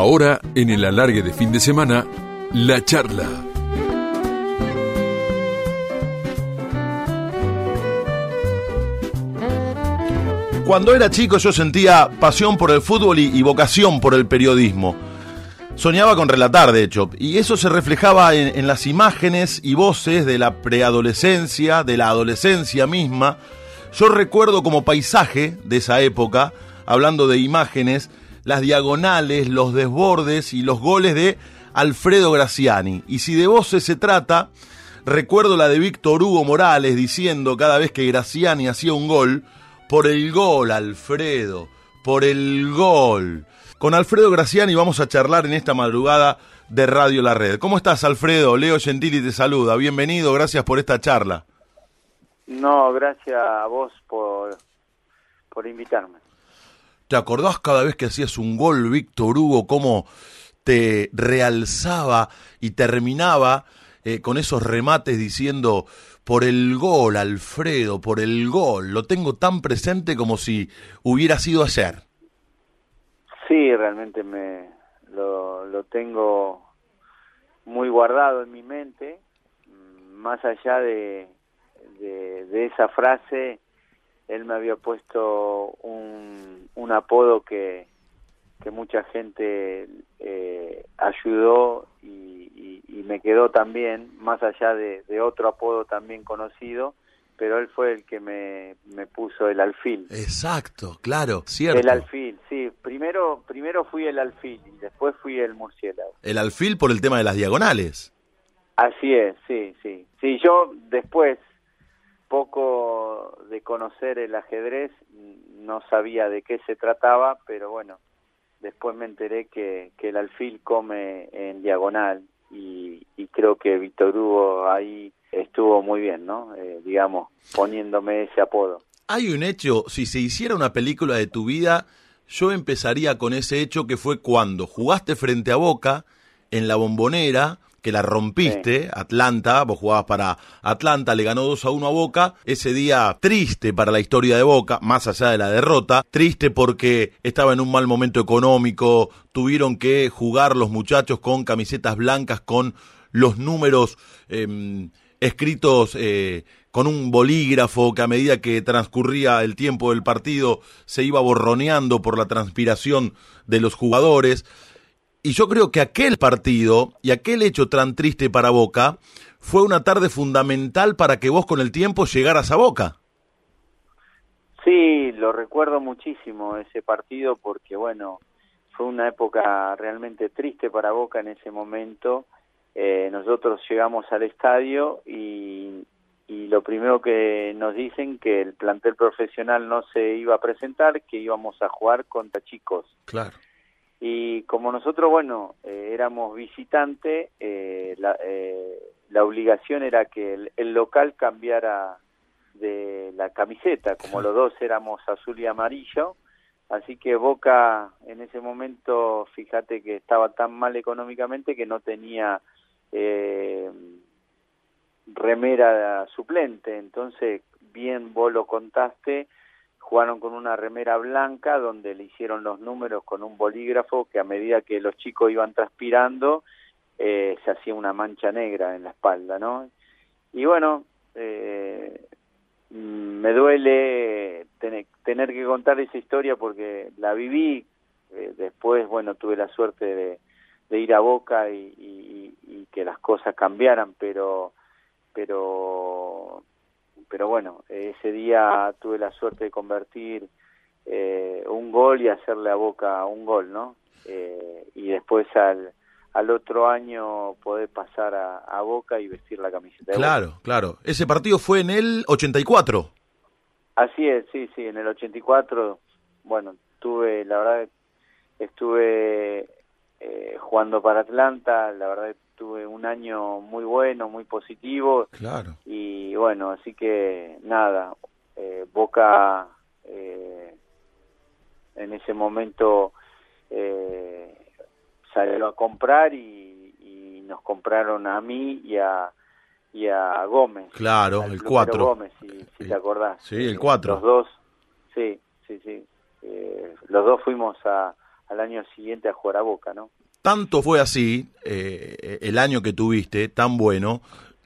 Ahora, en el alargue de fin de semana, la charla. Cuando era chico yo sentía pasión por el fútbol y, vocación por el periodismo. Soñaba con relatar, de hecho, y eso se reflejaba en, en las imágenes y voces de la preadolescencia, de la adolescencia misma. Yo recuerdo como paisaje de esa época, hablando de imágenes, las diagonales, los desbordes y los goles de Alfredo Graciani. Y si de voces se trata, recuerdo la de Víctor Hugo Morales diciendo cada vez que Graciani hacía un gol, por el gol, Alfredo, por el gol. Con Alfredo Graciani vamos a charlar en esta madrugada de Radio La Red. ¿Cómo estás, Alfredo? Leo Gentili te saluda. Bienvenido, gracias por esta charla. No, gracias a vos por, por invitarme. ¿Te acordás cada vez que hacías un gol, Víctor Hugo, cómo te realzaba y terminaba eh, con esos remates diciendo por el gol, Alfredo, por el gol. Lo tengo tan presente como si hubiera sido ayer. Sí, realmente me lo, tengo muy guardado en mi mente. Más allá de, esa frase, él me había puesto un, un apodo que, que mucha gente eh, ayudó y, me quedó también, más allá de, otro apodo también conocido, pero él fue el que me, me puso el alfil. Exacto, claro, cierto. El alfil, sí. Primero, primero fui el alfil y después fui el murciélago. El alfil por el tema de las diagonales. Así es, sí, sí. Sí, yo después, poco de conocer el ajedrez, no sabía de qué se trataba, pero bueno, después me enteré que, el alfil come en diagonal y, creo que Víctor Hugo ahí estuvo muy bien, ¿no? Eh, digamos, poniéndome ese apodo. Hay un hecho, si se hiciera una película de tu vida, yo empezaría con ese hecho que fue cuando jugaste frente a Boca en la bombonera que la rompiste, Atlanta, vos jugabas para Atlanta, le ganó 2 a 1 a Boca, ese día triste para la historia de Boca, más allá de la derrota, triste porque estaba en un mal momento económico, tuvieron que jugar los muchachos con camisetas blancas, con los números em, escritos eh, con un bolígrafo que a medida que transcurría el tiempo del partido se iba borroneando por la transpiración de los jugadores. Y yo creo que aquel partido y aquel hecho tan triste para Boca fue una tarde fundamental para que vos con el tiempo llegaras a Boca. Sí, lo recuerdo muchísimo ese partido porque, bueno, fue una época realmente triste para Boca en ese momento. Eh, nosotros llegamos al estadio y, y lo primero que nos dicen que el plantel profesional no se iba a presentar, que íbamos a jugar contra chicos. Claro y como nosotros, bueno, eh, éramos visitantes, eh, la, eh, la, obligación era que el, local cambiara de la camiseta, como los dos éramos azul y amarillo, así que Boca en ese momento, fíjate que estaba tan mal económicamente que no tenía remera suplente, entonces bien vos lo contaste, jugaron con una remera blanca donde le hicieron los números con un bolígrafo que a medida que los chicos iban transpirando eh, se hacía una mancha negra en la espalda, ¿no? Y bueno, eh, me duele tener, que contar esa historia porque la viví, eh, después, bueno, tuve la suerte de, de ir a Boca y, y, y, que las cosas cambiaran, pero pero pero bueno, ese día tuve la suerte de convertir eh, un gol y hacerle a Boca un gol, ¿no? Eh, y después al, al otro año poder pasar a, Boca y vestir la camiseta. claro, claro. Ese partido fue en el 84. Así es, sí, sí, en el 84, bueno, tuve, la verdad, estuve eh, jugando para Atlanta, la verdad tuve un año muy bueno, muy positivo. Claro. Y bueno, así que nada, eh, Boca eh, en ese momento eh, salió a comprar y, nos compraron a mí y a, y a Gómez. Claro, el 4. Gómez, si, te acordás. Sí, el 4. Los dos, sí, sí, sí. los dos fuimos a, al año siguiente a jugar a Boca, ¿no? Tanto fue así, eh, el año que tuviste, tan bueno,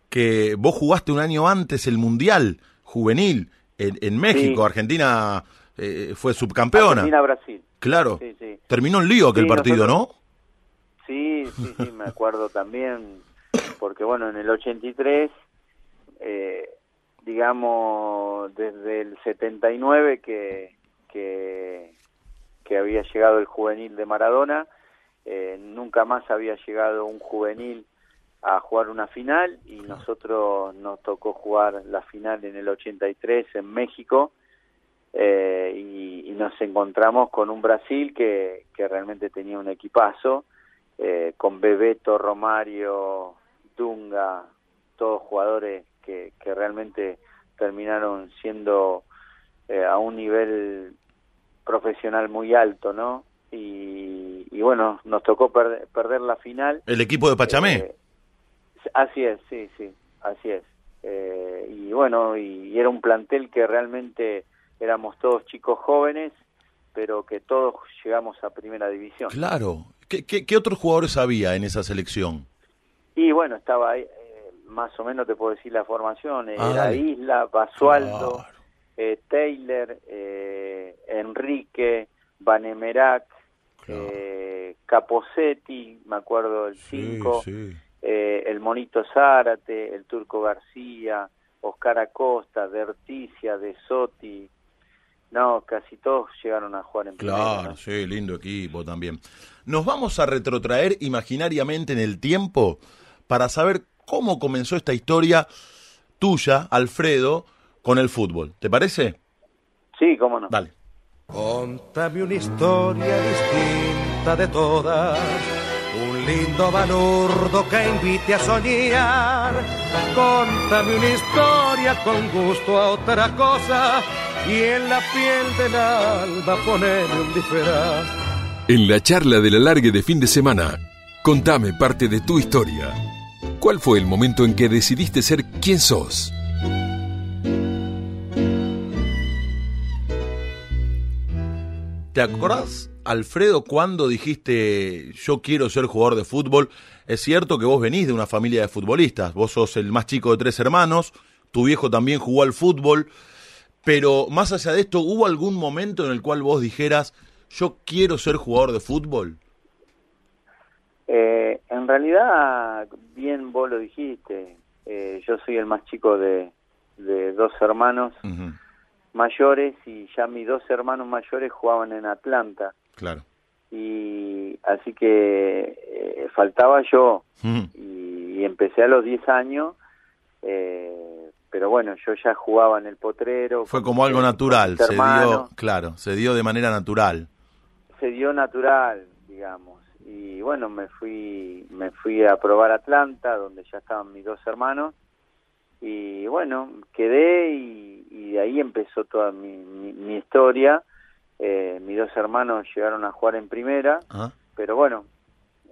que vos jugaste un año antes el Mundial Juvenil en, México. Argentina eh, fue subcampeona. Argentina-Brasil. Claro. Terminó en lío aquel partido, ¿no? Sí, sí, sí, me acuerdo también, porque bueno, en el 83, eh, digamos, desde el 79 que, que, que había llegado el juvenil de Maradona, eh, nunca más había llegado un juvenil a jugar una final y nosotros nos tocó jugar la final en el 83 en México eh, y, nos encontramos con un Brasil que, que realmente tenía un equipazo eh, con Bebeto, Romario, Dunga, todos jugadores que, que realmente terminaron siendo a un nivel profesional muy alto, ¿no? y, bueno, nos tocó perder la final. ¿El equipo de Pachamé? Eh, así es, sí, sí, así es. Eh, y bueno, y, era un plantel que realmente éramos todos chicos jóvenes, pero que todos llegamos a primera división. Claro. ¿Qué, qué, otros jugadores había en esa selección? Y bueno, estaba ahí, eh, más o menos te puedo decir la formación, ah, era Isla, Basualdo, Taylor, Enrique, Banemerac, eh, Caposetti, me acuerdo el 5, eh, el Monito Zárate, el Turco García, Oscar Acosta, Derticia, De Sotti, no, casi todos llegaron a jugar en Claro, sí, lindo equipo también. Nos vamos a retrotraer imaginariamente en el tiempo para saber cómo comenzó esta historia tuya, Alfredo, con el fútbol. ¿Te parece? Sí, cómo no. Dale. Contame una historia distinta de todas, un lindo balurdo que invite a soñar. Contame una historia con gusto a otra cosa y en la piel del alba ponerme un disfraz. En la charla de la largue de fin de semana, contame parte de tu historia. ¿Cuál fue el momento en que decidiste ser quien sos? ¿Te acordás, Alfredo, cuando dijiste yo quiero ser jugador de fútbol? Es cierto que vos venís de una familia de futbolistas, vos sos el más chico de tres hermanos, tu viejo también jugó al fútbol, pero más allá de esto, ¿hubo algún momento en el cual vos dijeras yo quiero ser jugador de fútbol? Eh, en realidad, bien vos lo dijiste, eh, yo soy el más chico de, dos hermanos mayores y ya mis dos hermanos mayores jugaban en Atlanta. Claro. Y así que eh, faltaba yo y, empecé a los 10 años, eh, pero bueno, yo ya jugaba en el potrero. Fue como algo natural, se dio, claro, se dio de manera natural. Se dio natural, digamos. Y bueno, me fui me fui a probar Atlanta, donde ya estaban mis dos hermanos y bueno, quedé y, de ahí empezó toda mi, historia. Eh, mis dos hermanos llegaron a jugar en primera, ah. pero bueno,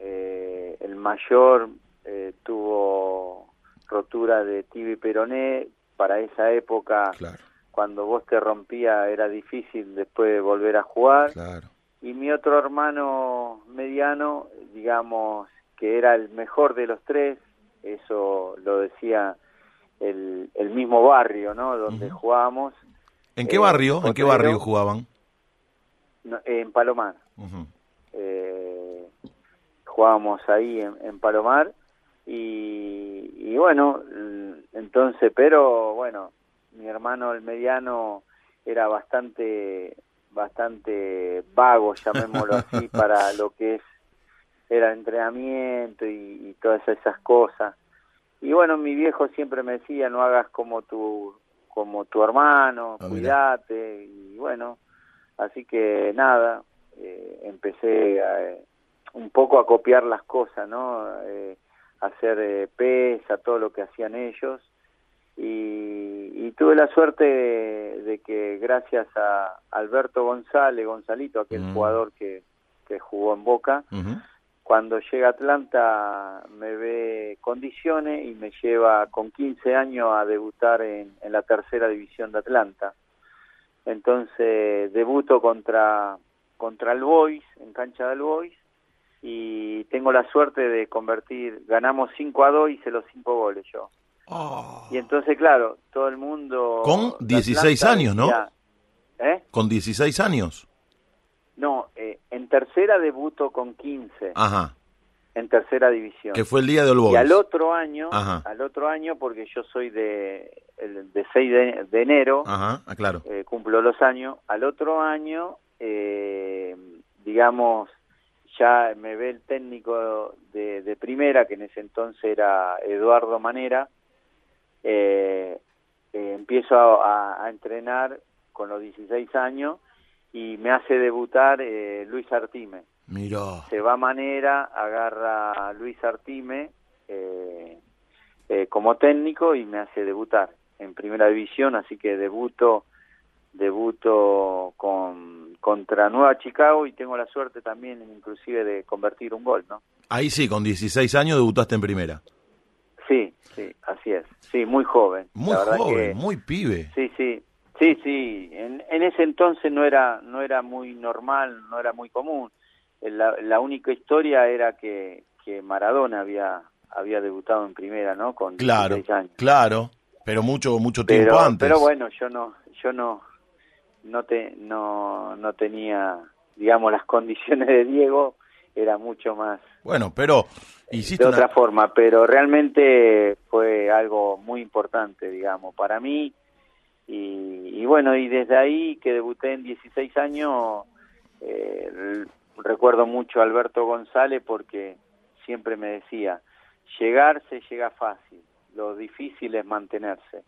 eh, el mayor eh, tuvo rotura de tibia y peroné. Para esa época, cuando vos te rompía era difícil después de volver a jugar. Y mi otro hermano mediano, digamos que era el mejor de los tres, eso lo decía el, el mismo barrio, ¿no? Donde jugábamos. ¿En qué barrio? ¿En qué barrio jugaban? en Palomar. eh, jugábamos ahí en, Palomar y, y, bueno, entonces, pero bueno, mi hermano el mediano era bastante bastante vago, llamémoslo así, para lo que es era entrenamiento y, y todas esas cosas y bueno mi viejo siempre me decía no hagas como tu como tu hermano ah, cuídate y bueno así que nada eh, empecé a, un poco a copiar las cosas no eh, hacer eh, pesa todo lo que hacían ellos y, tuve la suerte de, que gracias a Alberto González Gonzalito aquel mm. jugador que, que jugó en Boca cuando llega a Atlanta me ve condiciones y me lleva con 15 años a debutar en, en la tercera división de Atlanta. Entonces debuto contra, contra el Boys, en cancha del Boys, y tengo la suerte de convertir, ganamos 5 a 2 y hice los 5 goles yo. Oh. Y entonces, claro, todo el mundo... Con de 16 Atlanta años, ¿no? ¿Eh? Con 16 años. No, eh, en tercera debuto con 15, Ajá. en tercera división. Que fue el día de All Y al otro año, Ajá. al otro año, porque yo soy de, el- de 6 de, de enero, Ajá, ah, claro. eh, cumplo los años, al otro año, eh, digamos, ya me ve el técnico de, de primera, que en ese entonces era Eduardo Manera, eh, eh, empiezo a, a- a entrenar con los 16 años y me hace debutar eh, Luis Artime. Mirá. Se va Manera, agarra a Luis Artime eh, eh, como técnico y me hace debutar en primera división, así que debuto debuto con contra Nueva Chicago y tengo la suerte también inclusive de convertir un gol, ¿no? Ahí sí, con 16 años debutaste en primera. Sí, sí, así es. Sí, muy joven. Muy La joven, que- muy pibe. Sí, sí, sí, sí. En, en ese entonces no era no era muy normal, no era muy común. La, la única historia era que, que Maradona había había debutado en primera, ¿no? Con Claro, 16 años. claro. Pero mucho, mucho tiempo Pero, antes. pero bueno, yo no yo no no te no no tenía digamos las condiciones de Diego era mucho más Bueno, pero hiciste de una... otra forma, pero realmente fue algo muy importante, digamos, para mí. Y, y bueno, y desde ahí que debuté en 16 años, eh, recuerdo mucho a Alberto González porque siempre me decía, llegar se llega fácil, lo difícil es mantenerse.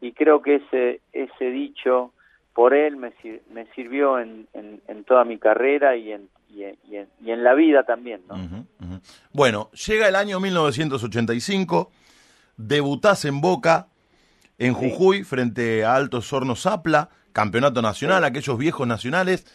Y creo que ese, ese dicho por él me, me sirvió en, en, en toda mi carrera y en, y en, y en, y en la vida también, ¿no? Bueno, llega el año 1985, debutás en Boca, en Jujuy, frente a Altos Hornos Zapla, campeonato nacional, aquellos viejos nacionales.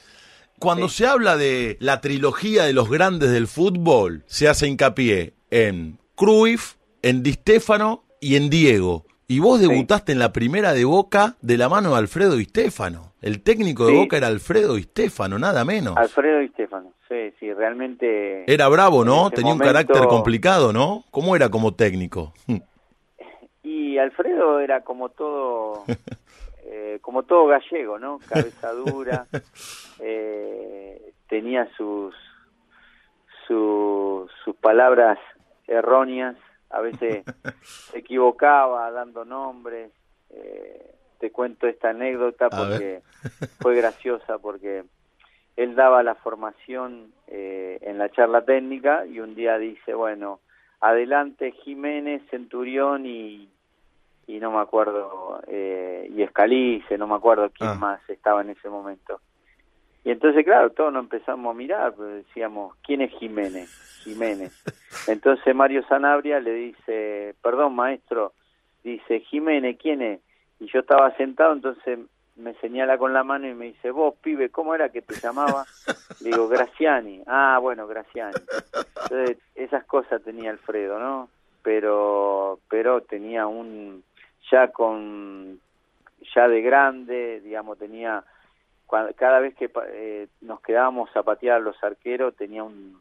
Cuando Sí. se habla de la trilogía de los grandes del fútbol, se hace hincapié en Cruyff, en Di Stéfano y en Diego. Y vos debutaste en la primera de Boca de la mano de Alfredo Di Stéfano. El técnico de. Boca era Alfredo Di Stéfano, nada menos. Alfredo y Stefano, sí, sí, realmente... Era bravo, ¿no? Tenía un carácter complicado, ¿no? ¿Cómo era como técnico? Y Alfredo era como todo, eh, como todo gallego, ¿no? Cabeza dura, eh, tenía sus, sus, sus palabras erróneas, a veces se equivocaba dando nombres. eh, te cuento esta anécdota porque fue graciosa, porque él daba la formación eh, en la charla técnica y un día dice, bueno, adelante Jiménez, Centurión y, y no me acuerdo, eh, y Escalice, no me acuerdo quién Ah. más estaba en ese momento. Y entonces, claro, todos nos empezamos a mirar, pues decíamos, ¿quién es Jiménez? Jiménez. Entonces Mario Sanabria le dice, perdón maestro, dice, Jiménez, ¿quién es? Y yo estaba sentado, entonces me señala con la mano y me dice, vos, pibe, ¿cómo era que te llamaba? Le digo, Graciani. Ah, bueno, Graciani. Entonces, esas cosas tenía Alfredo, ¿no? Pero, pero tenía un, ya con, ya de grande, digamos, tenía, cada vez que eh, nos quedábamos a patear a los arqueros, tenía un,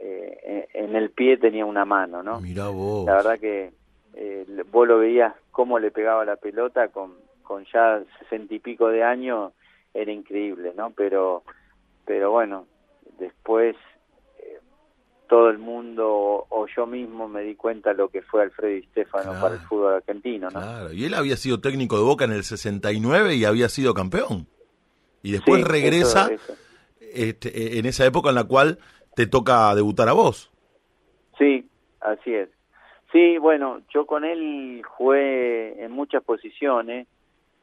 eh, en el pie tenía una mano, ¿no? Mirá vos. La verdad que eh, vos lo veías cómo le pegaba la pelota con, con ya sesenta y pico de años, era increíble, ¿no? Pero, pero bueno, después todo el mundo o, yo mismo me di cuenta lo que fue Alfredo y Stefano Claro. para el fútbol argentino, ¿no? Claro, y él había sido técnico de Boca en el 69 y había sido campeón. Y después Sí, regresa eso- eso. este, en esa época en la cual te toca debutar a vos. Sí, así es. Sí, bueno, yo con él jugué en muchas posiciones.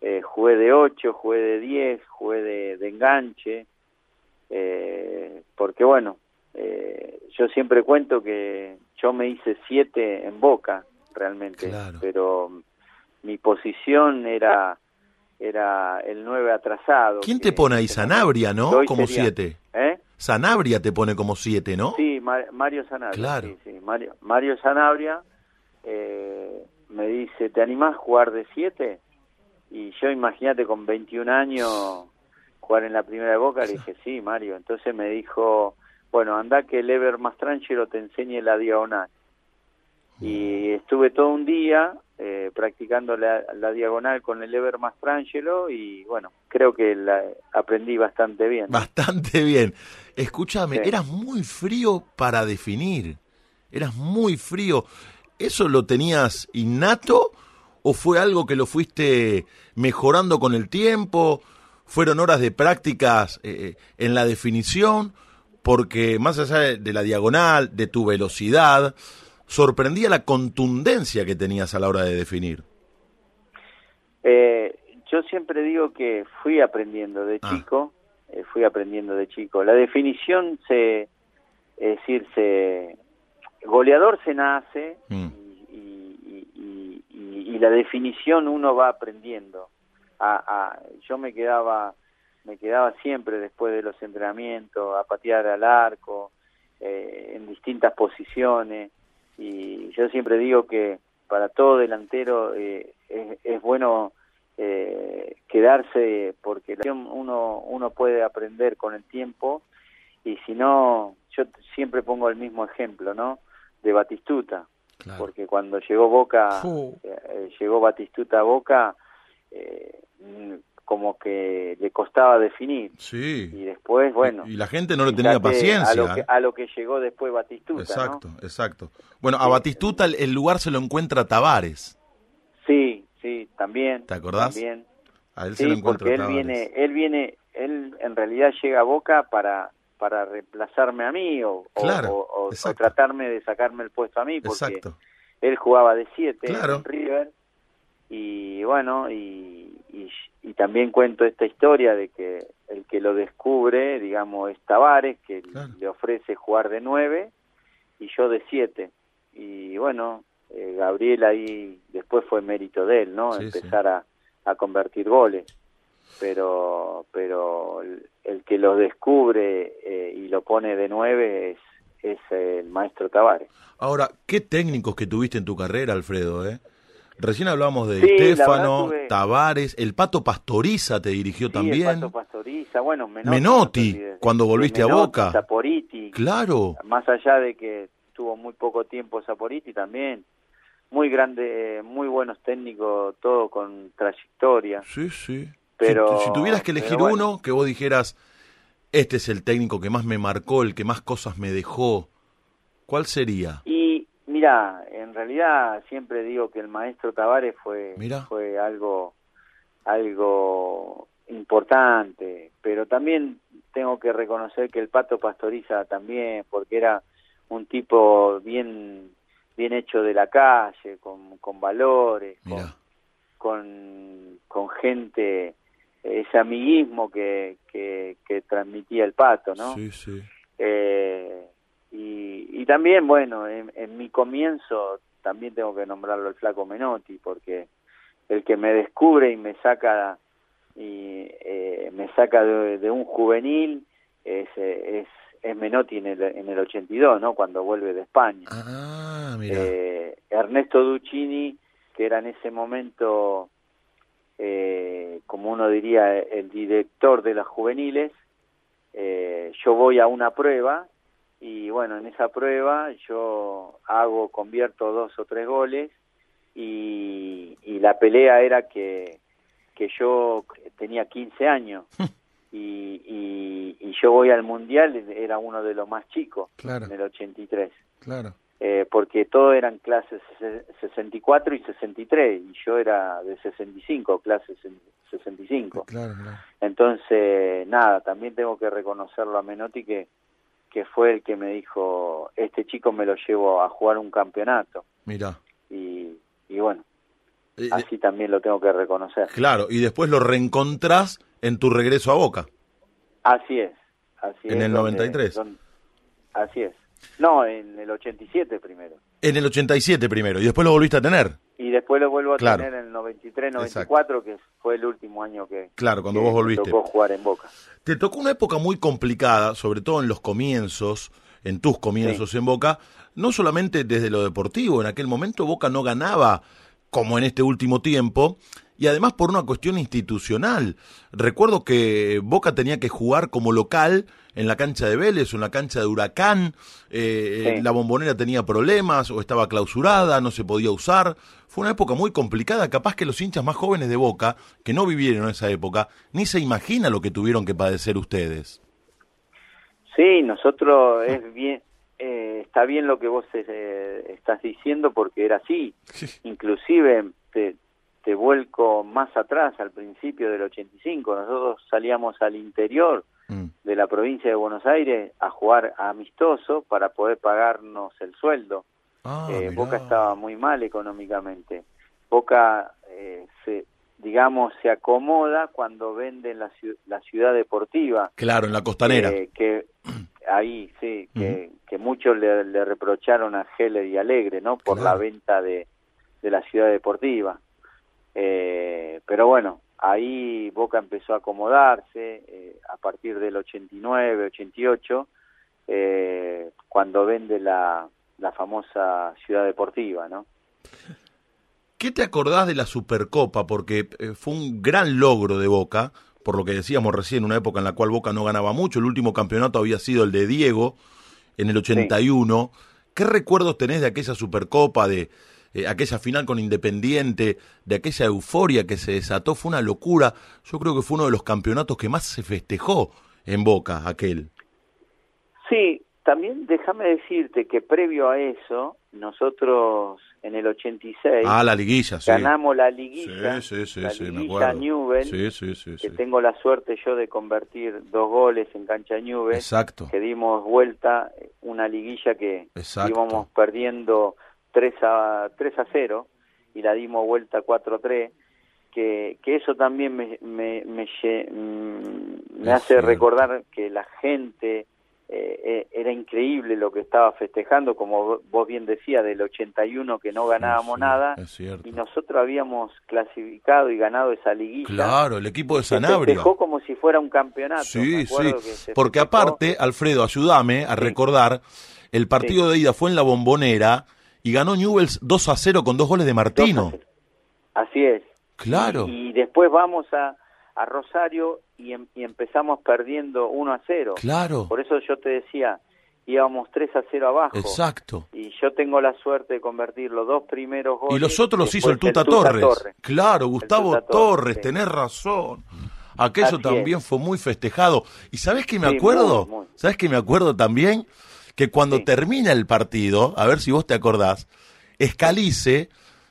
Eh, jugué de 8, jugué de 10, jugué de, de enganche. Eh, porque bueno, eh, yo siempre cuento que yo me hice 7 en boca, realmente. Claro. Pero mi posición era era el 9 atrasado. ¿Quién te pone ahí? Sanabria, ¿no? Como sería- 7. ¿Eh? Sanabria te pone como 7, ¿no? Sí, Ma- Mario Sanabria. Claro. Sí, sí, Mario, Mario Sanabria eh, me dice, ¿te animás a jugar de 7? Y yo, imagínate, con 21 años, jugar en la primera de Boca? Le dije, sí, Mario. Entonces me dijo, bueno, anda que el Ever Mastrangelo te enseñe la diagonal. Y estuve todo un día eh, practicando la, diagonal con el Ever Mastrangelo y bueno, creo que la aprendí bastante bien. Bastante bien. Escúchame, eras muy frío para definir, eras muy frío. ¿Eso lo tenías innato o fue algo que lo fuiste mejorando con el tiempo? ¿Fueron horas de prácticas eh, en la definición? Porque más allá de la diagonal, de tu velocidad, sorprendía la contundencia que tenías a la hora de definir. Eh, yo siempre digo que fui aprendiendo de ah. chico, eh, fui aprendiendo de chico. La definición se, es decir, se, goleador se nace mm. y, y, la definición uno va aprendiendo. A, yo me quedaba, me quedaba siempre después de los entrenamientos a patear al arco eh, en distintas posiciones. Y yo siempre digo que para todo delantero eh, es, bueno eh, quedarse porque uno uno puede aprender con el tiempo. Y si no yo siempre pongo el mismo ejemplo no de Batistuta. Porque cuando llegó Boca eh, llegó Batistuta a Boca como que le costaba definir. Sí. Y después, bueno. Y, la gente no le tenía paciencia. ¿eh? A lo, que, llegó después Batistuta. Exacto, exacto. Bueno, a Batistuta el, lugar se lo encuentra Tavares. Sí, sí, también. ¿Te acordás? También. A él se lo encuentra porque él viene, él viene, él en realidad llega a Boca para para reemplazarme a mí o, o, tratarme de sacarme el puesto a mí porque exacto. él jugaba de siete en River y bueno y y, también cuento esta historia de que el que lo descubre, digamos, es Tavares, que le ofrece jugar de nueve y yo de siete. Y bueno, eh, Gabriel ahí después fue mérito de él, ¿no? Empezar A, a, convertir goles. Pero, pero el, que lo descubre eh, y lo pone de nueve es, es el maestro Tavares. Ahora, ¿qué técnicos que tuviste en tu carrera, Alfredo? Eh? Recién hablamos de Estefano, Tavares, el Pato Pastoriza te dirigió también. El Pato Pastoriza, bueno, Menotti, cuando volviste a Boca. Saporiti. Claro. Más allá de que tuvo muy poco tiempo Saporiti también. Muy grande, muy buenos técnicos, todo con trayectoria. Sí, sí. Pero, si, tuvieras que elegir uno, que vos dijeras, este es el técnico que más me marcó, el que más cosas me dejó, ¿cuál sería? Y Mira, en realidad siempre digo que el maestro Tavares fue fue algo algo importante, pero también tengo que reconocer que el Pato Pastoriza también, porque era un tipo bien bien hecho de la calle, con, con valores, con, con, gente, ese amiguismo que, que, que transmitía el Pato, ¿no? Sí, sí. Eh, y, también, bueno, en, mi comienzo también tengo que nombrarlo el flaco Menotti, porque el que me descubre y me saca y eh, me saca de, un juvenil es, es, es Menotti en el, en el 82, ¿no? Cuando vuelve de España. Ah, eh, Ernesto Duccini, que era en ese momento, eh, como uno diría, el director de las juveniles, yo voy a una prueba y bueno, en esa prueba yo hago, convierto dos o tres goles y, y la pelea era que, que yo tenía 15 años y, y, y, yo voy al mundial, era uno de los más chicos en el 83. Claro. Eh, porque todos eran clases 64 y 63 y yo era de 65, clases 65. Claro, claro. Entonces, nada, también tengo que reconocerlo a Menotti que que fue el que me dijo, este chico me lo llevo a jugar un campeonato. Mira. Y, y bueno, eh, eh, así también lo tengo que reconocer. Claro, y después lo reencontrás en tu regreso a Boca. Así es, así en el 93. así es. No, en el 87 primero. En el 87 primero, y después lo volviste a tener. Y después lo vuelvo a tener en el 93, 94, que fue el último año que, claro, cuando vos volviste. tocó jugar en Boca. Te tocó una época muy complicada, sobre todo en los comienzos, en tus comienzos en Boca, no solamente desde lo deportivo, en aquel momento Boca no ganaba como en este último tiempo, y además por una cuestión institucional. Recuerdo que Boca tenía que jugar como local en la cancha de Vélez o en la cancha de Huracán, eh, la bombonera tenía problemas o estaba clausurada, no se podía usar. Fue una época muy complicada, capaz que los hinchas más jóvenes de Boca, que no vivieron en esa época, ni se imagina lo que tuvieron que padecer ustedes. Sí, nosotros es bien, eh, está bien lo que vos eh, estás diciendo porque era así. Inclusive te, te vuelco más atrás, al principio del 85, nosotros salíamos al interior mm. de la provincia de Buenos Aires a jugar amistoso para poder pagarnos el sueldo. Ah, eh, Boca estaba muy mal económicamente. Boca, eh, se, digamos, se acomoda cuando venden la, la ciudad deportiva. Claro, en la costanera. que ahí, sí, que, que muchos le, reprocharon a Heller y Alegre, ¿no? Por la venta de, de la ciudad deportiva. Eh, pero bueno, ahí Boca empezó a acomodarse eh, a partir del 89, 88, eh, cuando vende la, la famosa ciudad deportiva, ¿no? ¿Qué te acordás de la Supercopa? Porque eh, fue un gran logro de Boca, por lo que decíamos recién, una época en la cual Boca no ganaba mucho. El último campeonato había sido el de Diego en el 81. ¿Qué recuerdos tenés de aquella Supercopa, de, eh, aquella final con Independiente, de aquella euforia que se desató, fue una locura. Yo creo que fue uno de los campeonatos que más se festejó en Boca, aquel. Sí, también déjame decirte que previo a eso, nosotros en el 86 ah, la liguilla, ganamos la liguilla, sí, sí, la liguilla Newell, que tengo la suerte yo de convertir dos goles en cancha Newell, Exacto. que dimos vuelta una liguilla que íbamos perdiendo 3 a, 3 a 0 y la dimos vuelta 4 a 3, que, que eso también me, me, me, mm, me hace recordar que la gente eh, eh, era increíble lo que estaba festejando, como vos bien decías, del 81 que no ganábamos nada, y nosotros habíamos clasificado y ganado esa liguilla. Claro, el equipo de Sanabria. festejó como si fuera un campeonato. Sí, sí, porque aparte, Alfredo, ayúdame a recordar, el partido de ida fue en la bombonera, y ganó Newells 2 a 0 con dos goles de Martino. Así es. Claro. Y, después vamos a, a Rosario y, em, y, empezamos perdiendo 1 a 0. Claro. Por eso yo te decía, íbamos 3 a 0 abajo. Exacto. Y yo tengo la suerte de convertir los dos primeros goles. Y los otros los hizo el Tuta, Torres. Claro, Gustavo Torres, tenés razón. Aquello también fue muy festejado. ¿Y sabes qué me acuerdo? ¿Sabes qué me acuerdo también? que cuando termina el partido, a ver si vos te acordás, Escalice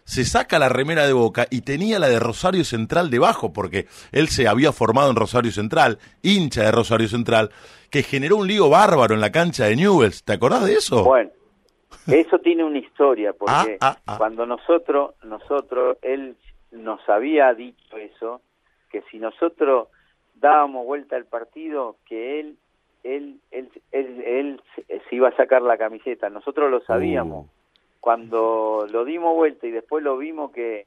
se saca la remera de Boca y tenía la de Rosario Central debajo, porque él se había formado en Rosario Central, hincha de Rosario Central, que generó un lío bárbaro en la cancha de Newells. ¿Te acordás de eso? Bueno, eso tiene una historia, porque ah, ah, ah. cuando nosotros, nosotros, él nos había dicho eso, que si nosotros dábamos vuelta al partido, que él él, él, él, se iba a sacar la camiseta. Nosotros lo sabíamos. Uh. Cuando lo dimos vuelta y después lo vimos que,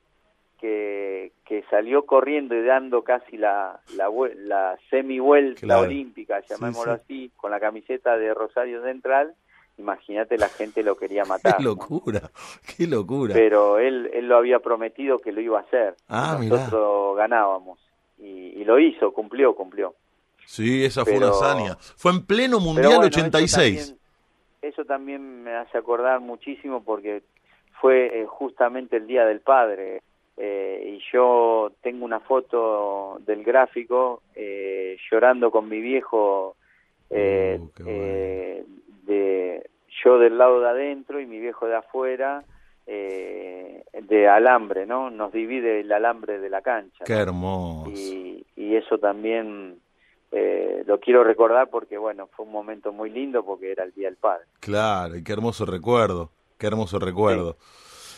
que, que salió corriendo y dando casi la, la, la semi vuelta olímpica, llamémoslo así, con la camiseta de Rosario Central, imagínate la gente lo quería matar. Qué locura, qué locura. Pero él, él lo había prometido que lo iba a hacer. Ah, Nosotros ganábamos. Y, y, lo hizo, cumplió, cumplió. Sí, esa fue una hazaña. Fue en pleno Mundial 86. Eso también, me hace acordar muchísimo porque fue eh, justamente el Día del Padre. Eh, y yo tengo una foto del gráfico eh, llorando con mi viejo uh, de yo del lado de adentro y mi viejo de afuera de alambre, ¿no? Nos divide el alambre de la cancha. Qué hermoso. Y, y eso también eh, lo quiero recordar porque, bueno, fue un momento muy lindo porque era el Día del Padre. Claro, y qué hermoso recuerdo, qué hermoso recuerdo.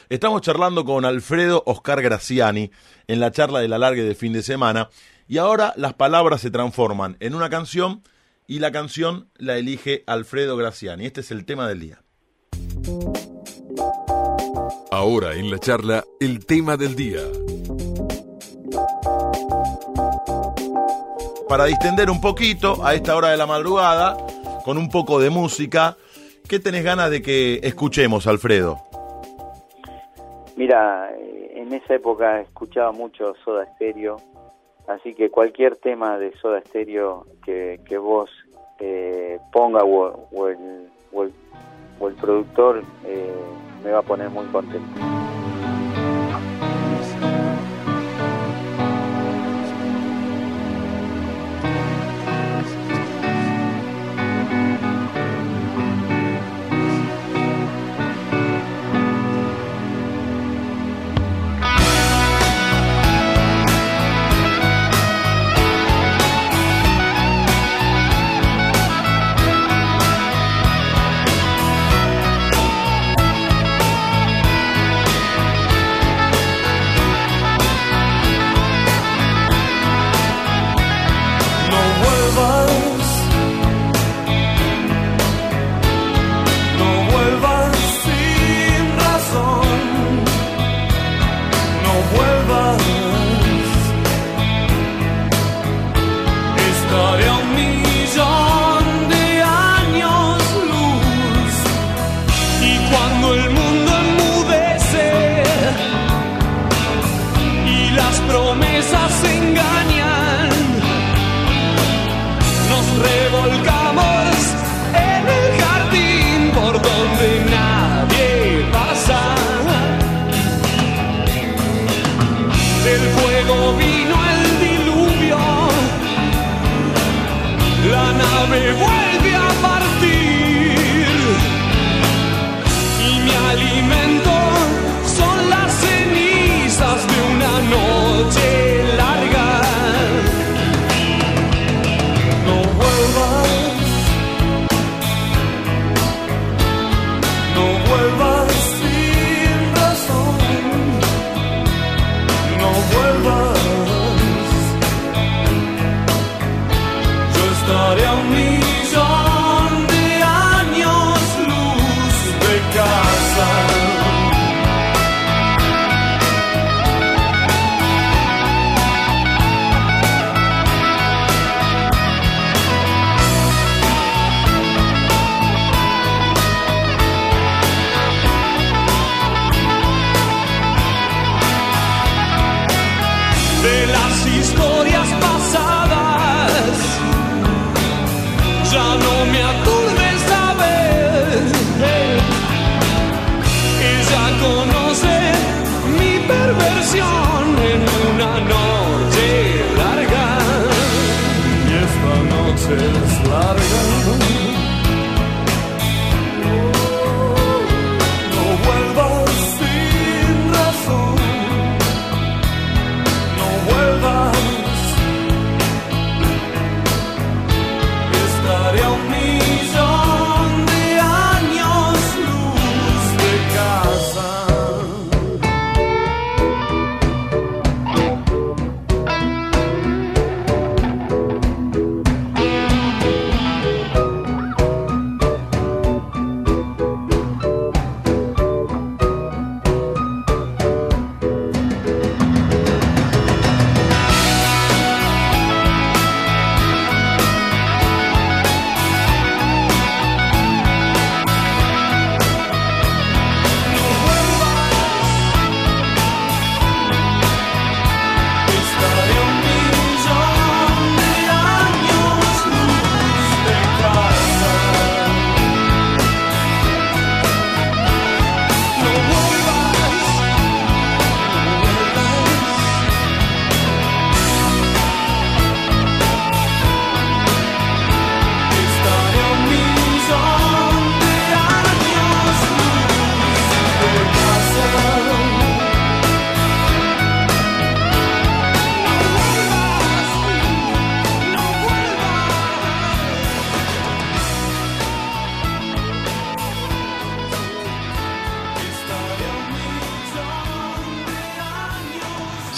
Estamos charlando con Alfredo Oscar Graciani en la charla de la larga de fin de semana y ahora las palabras se transforman en una canción y la canción la elige Alfredo Graciani. Este es el tema del día. Ahora en la charla, el tema del día. Para distender un poquito a esta hora de la madrugada, con un poco de música. ¿Qué tenés ganas de que escuchemos, Alfredo? Mira, eh, en esa época escuchaba mucho Soda Stereo, así que cualquier tema de Soda Stereo que, vos eh, ponga o, o, el, o, el, o, el, productor eh, me va a poner muy contento.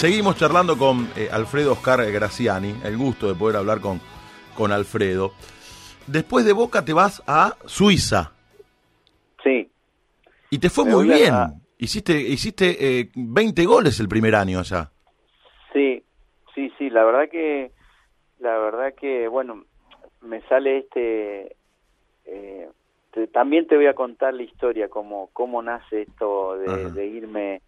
Seguimos charlando con eh, Alfredo Oscar Graciani, el gusto de poder hablar con, con Alfredo. Después de Boca te vas a Suiza. Sí. Y te fue muy bien. Hiciste, hiciste eh, 20 goles el primer año allá. Sí, sí, sí, la verdad que, la verdad que, bueno, me sale este, eh, te, también te voy a contar la historia, cómo, cómo nace esto de, de irme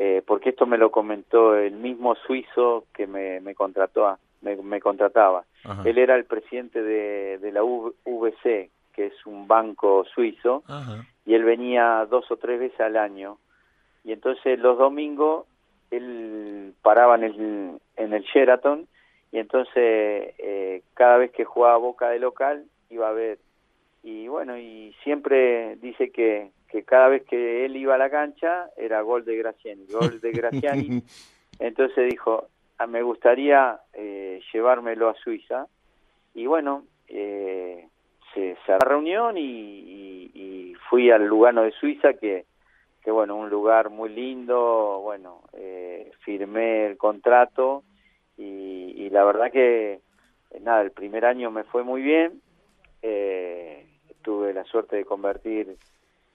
eh, porque esto me lo comentó el mismo suizo que me, me contrató, me, me contrataba. Ajá. Él era el presidente de, de la VC, que es un banco suizo, Ajá. y él venía dos o tres veces al año. Y entonces los domingos él paraba en el, en el Sheraton y entonces eh, cada vez que jugaba Boca de local iba a ver. Y bueno, y siempre dice que, que cada vez que él iba a la cancha era gol de Graciani, gol de Graciani. Entonces dijo, "Ah, me gustaría eh, llevármelo a Suiza. Y bueno, eh, se, se la reunión y, y- y fui al Lugano de Suiza, que, que bueno, un lugar muy lindo, bueno, eh, firmé el contrato y, y la verdad que, eh, nada, el primer año me fue muy bien, eh, tuve la suerte de convertir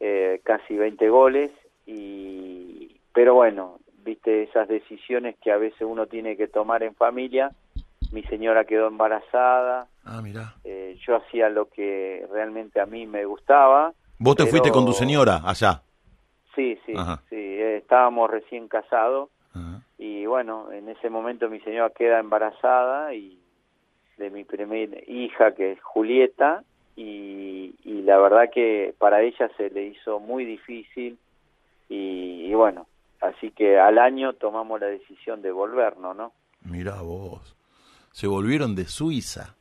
eh, casi 20 goles, y pero bueno, viste esas decisiones que a veces uno tiene que tomar en familia, mi señora quedó embarazada, Ah, mirá. eh, yo hacía lo que realmente a mí me gustaba. ¿Vos te pero- fuiste con tu señora allá? Sí, sí, Ajá. sí, eh, estábamos recién casados Ajá. y bueno, en ese momento mi señora queda embarazada y de mi primera hija que es Julieta y, y la verdad que para ella se le hizo muy difícil y, y bueno, así que al año tomamos la decisión de volvernos, ¿no? Mirá vos. Se volvieron de Suiza.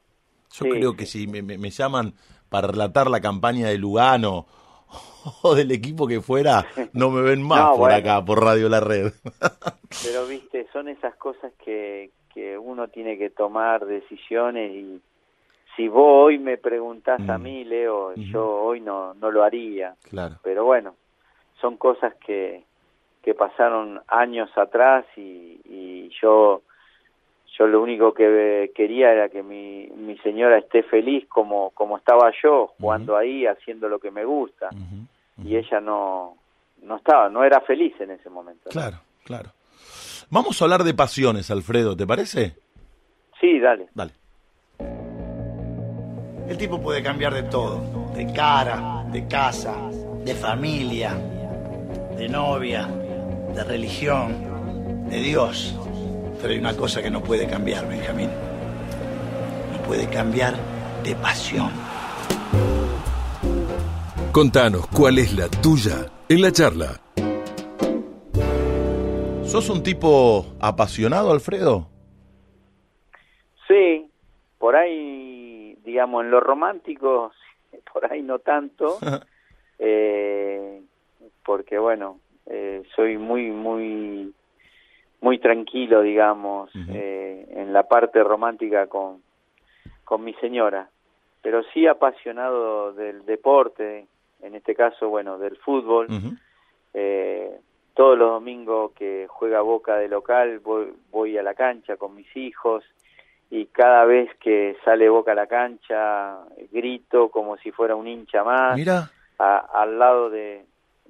Yo Sí, creo que si me, me- me llaman para relatar la campaña de Lugano o del equipo que fuera, no me ven más No, por bueno. acá, por Radio La Red. Pero viste, son esas cosas que, que uno tiene que tomar decisiones y si vos hoy me preguntás a Mm. mí, Leo, yo hoy no, no lo haría. claro. Pero bueno, son cosas que, que pasaron años atrás y, y yo yo lo único que quería era que mi, mi señora esté feliz como, como estaba yo, jugando ahí, haciendo lo que me gusta. Y ella no, no estaba, no era feliz en ese momento. ¿no? Claro, claro. Vamos a hablar de pasiones, Alfredo, ¿te parece? Sí, dale. Dale. El tipo puede cambiar de todo, de cara, de casa, de familia, de novia, de religión, de Dios. Pero hay una cosa que no puede cambiar, Benjamín. No puede cambiar de pasión. Contanos cuál es la tuya en la charla. ¿Sos un tipo apasionado, Alfredo? Digamos, en lo romántico, por ahí no tanto, eh, porque bueno, eh, soy muy, muy, muy tranquilo, digamos, eh, en la parte romántica con, con mi señora, pero sí apasionado del deporte, en este caso, bueno, del fútbol. Eh, todos los domingos que juega Boca de local voy, voy a la cancha con mis hijos y cada vez que sale Boca a la cancha grito como si fuera un hincha más Mira, a- al lado de,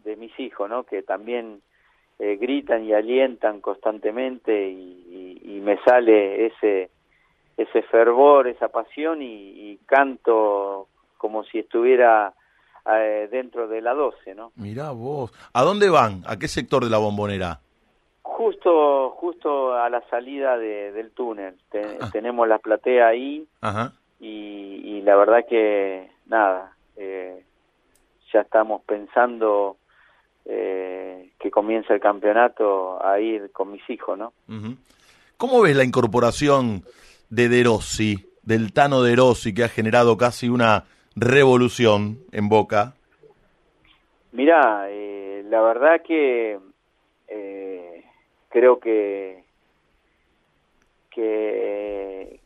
de mis hijos, ¿no? Que también eh, gritan y alientan constantemente y, y- y me sale ese ese fervor, esa pasión y, y canto como si estuviera eh, dentro de la 12, ¿no? mira vos. ¿A dónde van? ¿A qué sector de la bombonera? Justo, justo a la salida de- del túnel. Ah. Tenemos la platea ahí Ajá. y, y la verdad que nada, eh, ya estamos pensando eh, que comienza el campeonato a ir con mis hijos, ¿no? ¿Cómo ves la incorporación de De Rossi, del Tano De Rossi, que ha generado casi una revolución en Boca? Mira, eh, la verdad que eh, creo que, que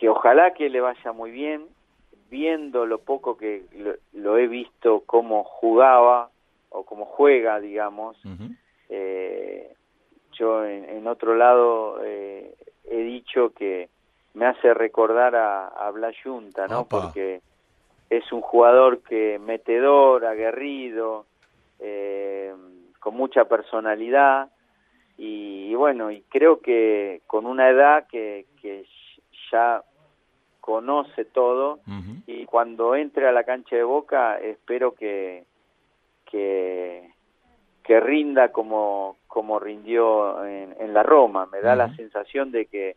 que ojalá que le vaya muy bien, viendo lo poco que lo, lo he visto cómo jugaba o cómo juega, digamos. Eh, yo en, en otro lado eh, he dicho que me hace recordar a, a Blas Yunta, ¿no? Opa. Porque es un jugador que metedor, aguerrido, eh, con mucha personalidad y, y bueno, y creo que con una edad que, que ya conoce todo y cuando entre a la cancha de Boca espero que que, que rinda como como rindió en, en la Roma. Me da la sensación de que,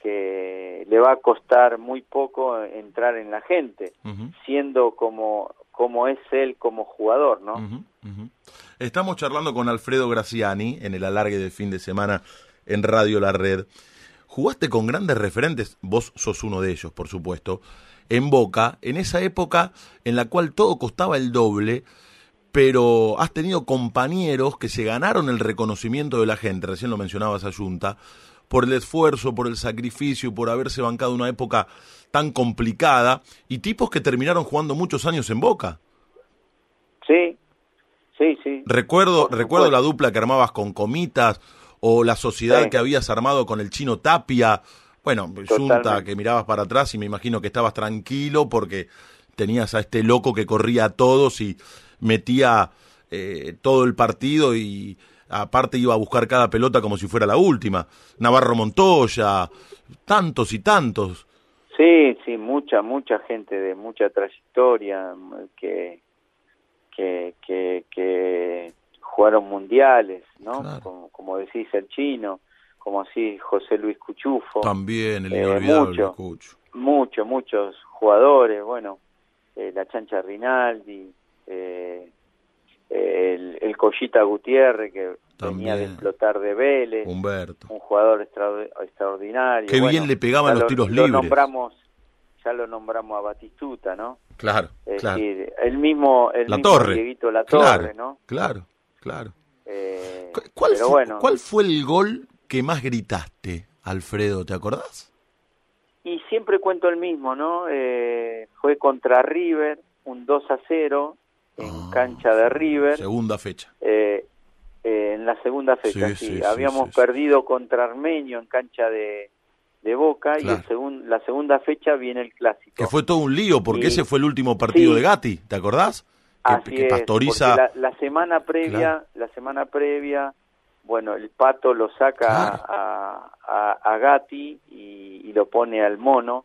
que le va a costar muy poco entrar en la gente, siendo como, como es él como jugador, ¿no? Estamos charlando con Alfredo Graciani en el alargue de fin de semana en Radio La Red. Jugaste con grandes referentes, vos sos uno de ellos, por supuesto, en Boca, en esa época en la cual todo costaba el doble, pero has tenido compañeros que se ganaron el reconocimiento de la gente, recién lo mencionabas a Junta, por el esfuerzo, por el sacrificio, por haberse bancado una época tan complicada, y tipos que terminaron jugando muchos años en Boca. Sí, sí, sí. Recuerdo, Por recuerdo la dupla que armabas con Comitas o la sociedad Sí. que habías armado con el chino Tapia. Bueno, Junta, que mirabas para atrás y me imagino que estabas tranquilo porque tenías a este loco que corría a todos y metía eh, todo el partido y aparte iba a buscar cada pelota como si fuera la última. Navarro Montoya, tantos y tantos. Sí, sí, mucha, mucha gente de mucha trayectoria que, que, que, que jugaron mundiales, ¿no? Claro. Como, como decís, el chino, como así José Luis Cuchufo. También el Eh, inolvidable mucho. Cucho. muchos, muchos jugadores, bueno, eh, la Chancha Rinaldi, eh, el, el Collita Gutiérrez que venía de También. explotar de Vélez, Humberto. un jugador extra- extraordinario. Qué bien le pegaban los lo- tiros lo libres. nombramos, ya lo nombramos a Batistuta, ¿no? Claro, Es claro. decir, el mismo, el La mismo Torre. Dieguito La Claro, Torre, ¿no? claro, claro. Eh, Cu- ¿Cuál, pero fue, bueno, ¿Cuál fue el gol que más gritaste, Alfredo? ¿Te acordás? y siempre cuento el mismo, ¿no? Eh, fue contra River, un 2 a 0 en Ah, cancha de River. Segunda fecha. eh, eh, en la segunda fecha, Sí, sí. Habíamos sí. perdido contra Armenio en cancha de, de Boca y el segun- la segunda fecha viene el clásico. Que fue todo un lío porque Y- ese fue el último partido Sí. de Gatti, ¿te acordás? Que, Así que es, Pastoriza. la, la semana previa, Claro. la semana previa, bueno, el pato lo saca Claro. a, a, a Gatti y, y lo pone al mono.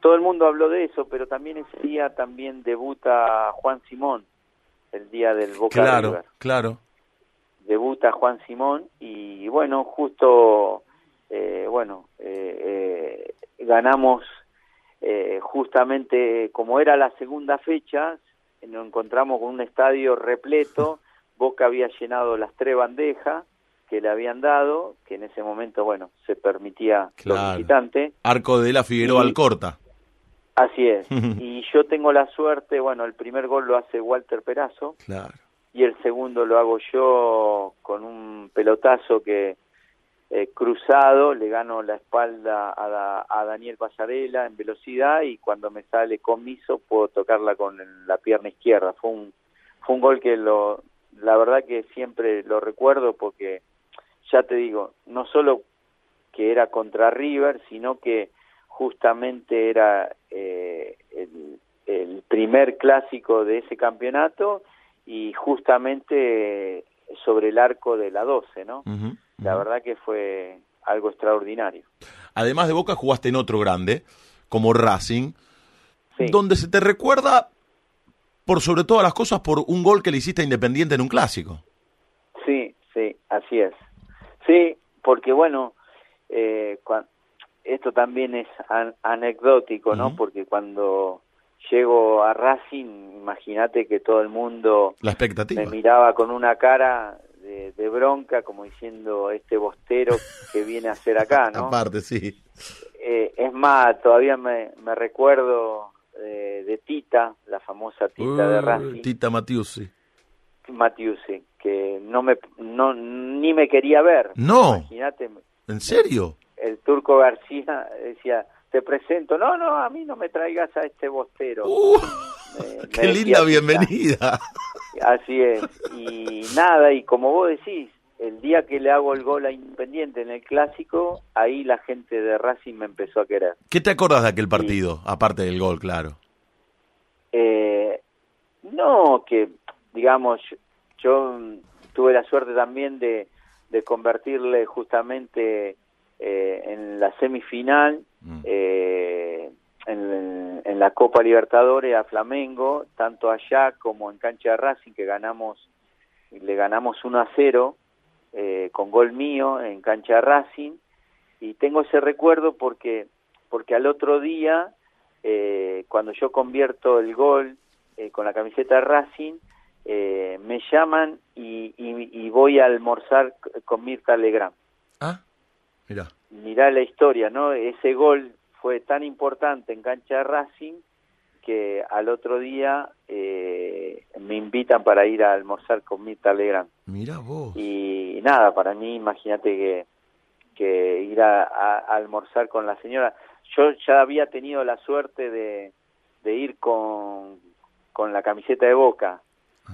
Todo el mundo habló de eso, pero también ese día también debuta Juan Simón, el día del Boca Claro, River. claro. debuta Juan Simón y bueno, justo, eh, bueno, eh, eh, ganamos eh, justamente como era la segunda fecha, nos encontramos con un estadio repleto, Boca había llenado las tres bandejas que le habían dado, que en ese momento, bueno, se permitía los Claro. visitantes. Arco de la Figueroa Y- Alcorta. Así es. y yo tengo la suerte, bueno, el primer gol lo hace Walter Perazo, Claro. y el segundo lo hago yo con un pelotazo que eh, cruzado le gano la espalda a, Da- a Daniel Pasarela en velocidad y cuando me sale comiso puedo tocarla con la pierna izquierda fue un fue un gol que lo la verdad que siempre lo recuerdo porque ya te digo no solo que era contra River sino que justamente era eh, el, primer clásico de ese campeonato y justamente sobre el arco de la 12, ¿no? La verdad que fue algo extraordinario. Además de Boca, jugaste en otro grande, como Racing, Sí. donde se te recuerda, por sobre todas las cosas, por un gol que le hiciste a Independiente en un clásico. Sí, sí, así es. Sí, porque bueno, eh, esto también es an- anecdótico, ¿no? Porque cuando llego a Racing, imagínate que todo el mundo La expectativa. me miraba con una cara de, de bronca, como diciendo este bostero que viene a hacer acá, ¿no? Aparte, sí. Eh, es más, todavía me, me recuerdo eh, de Tita, la famosa Tita de Racing, Tita Matiusi. Matiusi, que no me, no, ni me quería ver. No. Imagínate, ¿En serio? el turco García decía, te presento, no, no, a mí no me traigas a este bostero. Uh, Me ¡Qué linda bienvenida! Así es. Y nada, y como vos decís, el día que le hago el gol a Independiente en el clásico, ahí la gente de Racing me empezó a querer. ¿Qué te acordás de aquel partido? Aparte del gol, claro. Eh, no, que digamos, yo, yo, tuve la suerte también de, de convertirle justamente eh, en la semifinal, Mm. eh, en, en la Copa Libertadores a Flamengo, tanto allá como en cancha de Racing, que ganamos, le ganamos 1 a 0 eh, con gol mío en cancha Racing y tengo ese recuerdo porque porque al otro día eh, cuando yo convierto el gol eh, con la camiseta de Racing eh, me llaman y, y, voy a almorzar con Mirta Legrand. Ah, mira. Mirá la historia, ¿no? Ese gol fue tan importante en cancha de Racing que al otro día eh, me invitan para ir a almorzar con Mirta Legrand. Mira vos. Y nada, para mí, imagínate que, que ir a, almorzar con la señora. Yo ya había tenido la suerte de, de ir con, con la camiseta de Boca,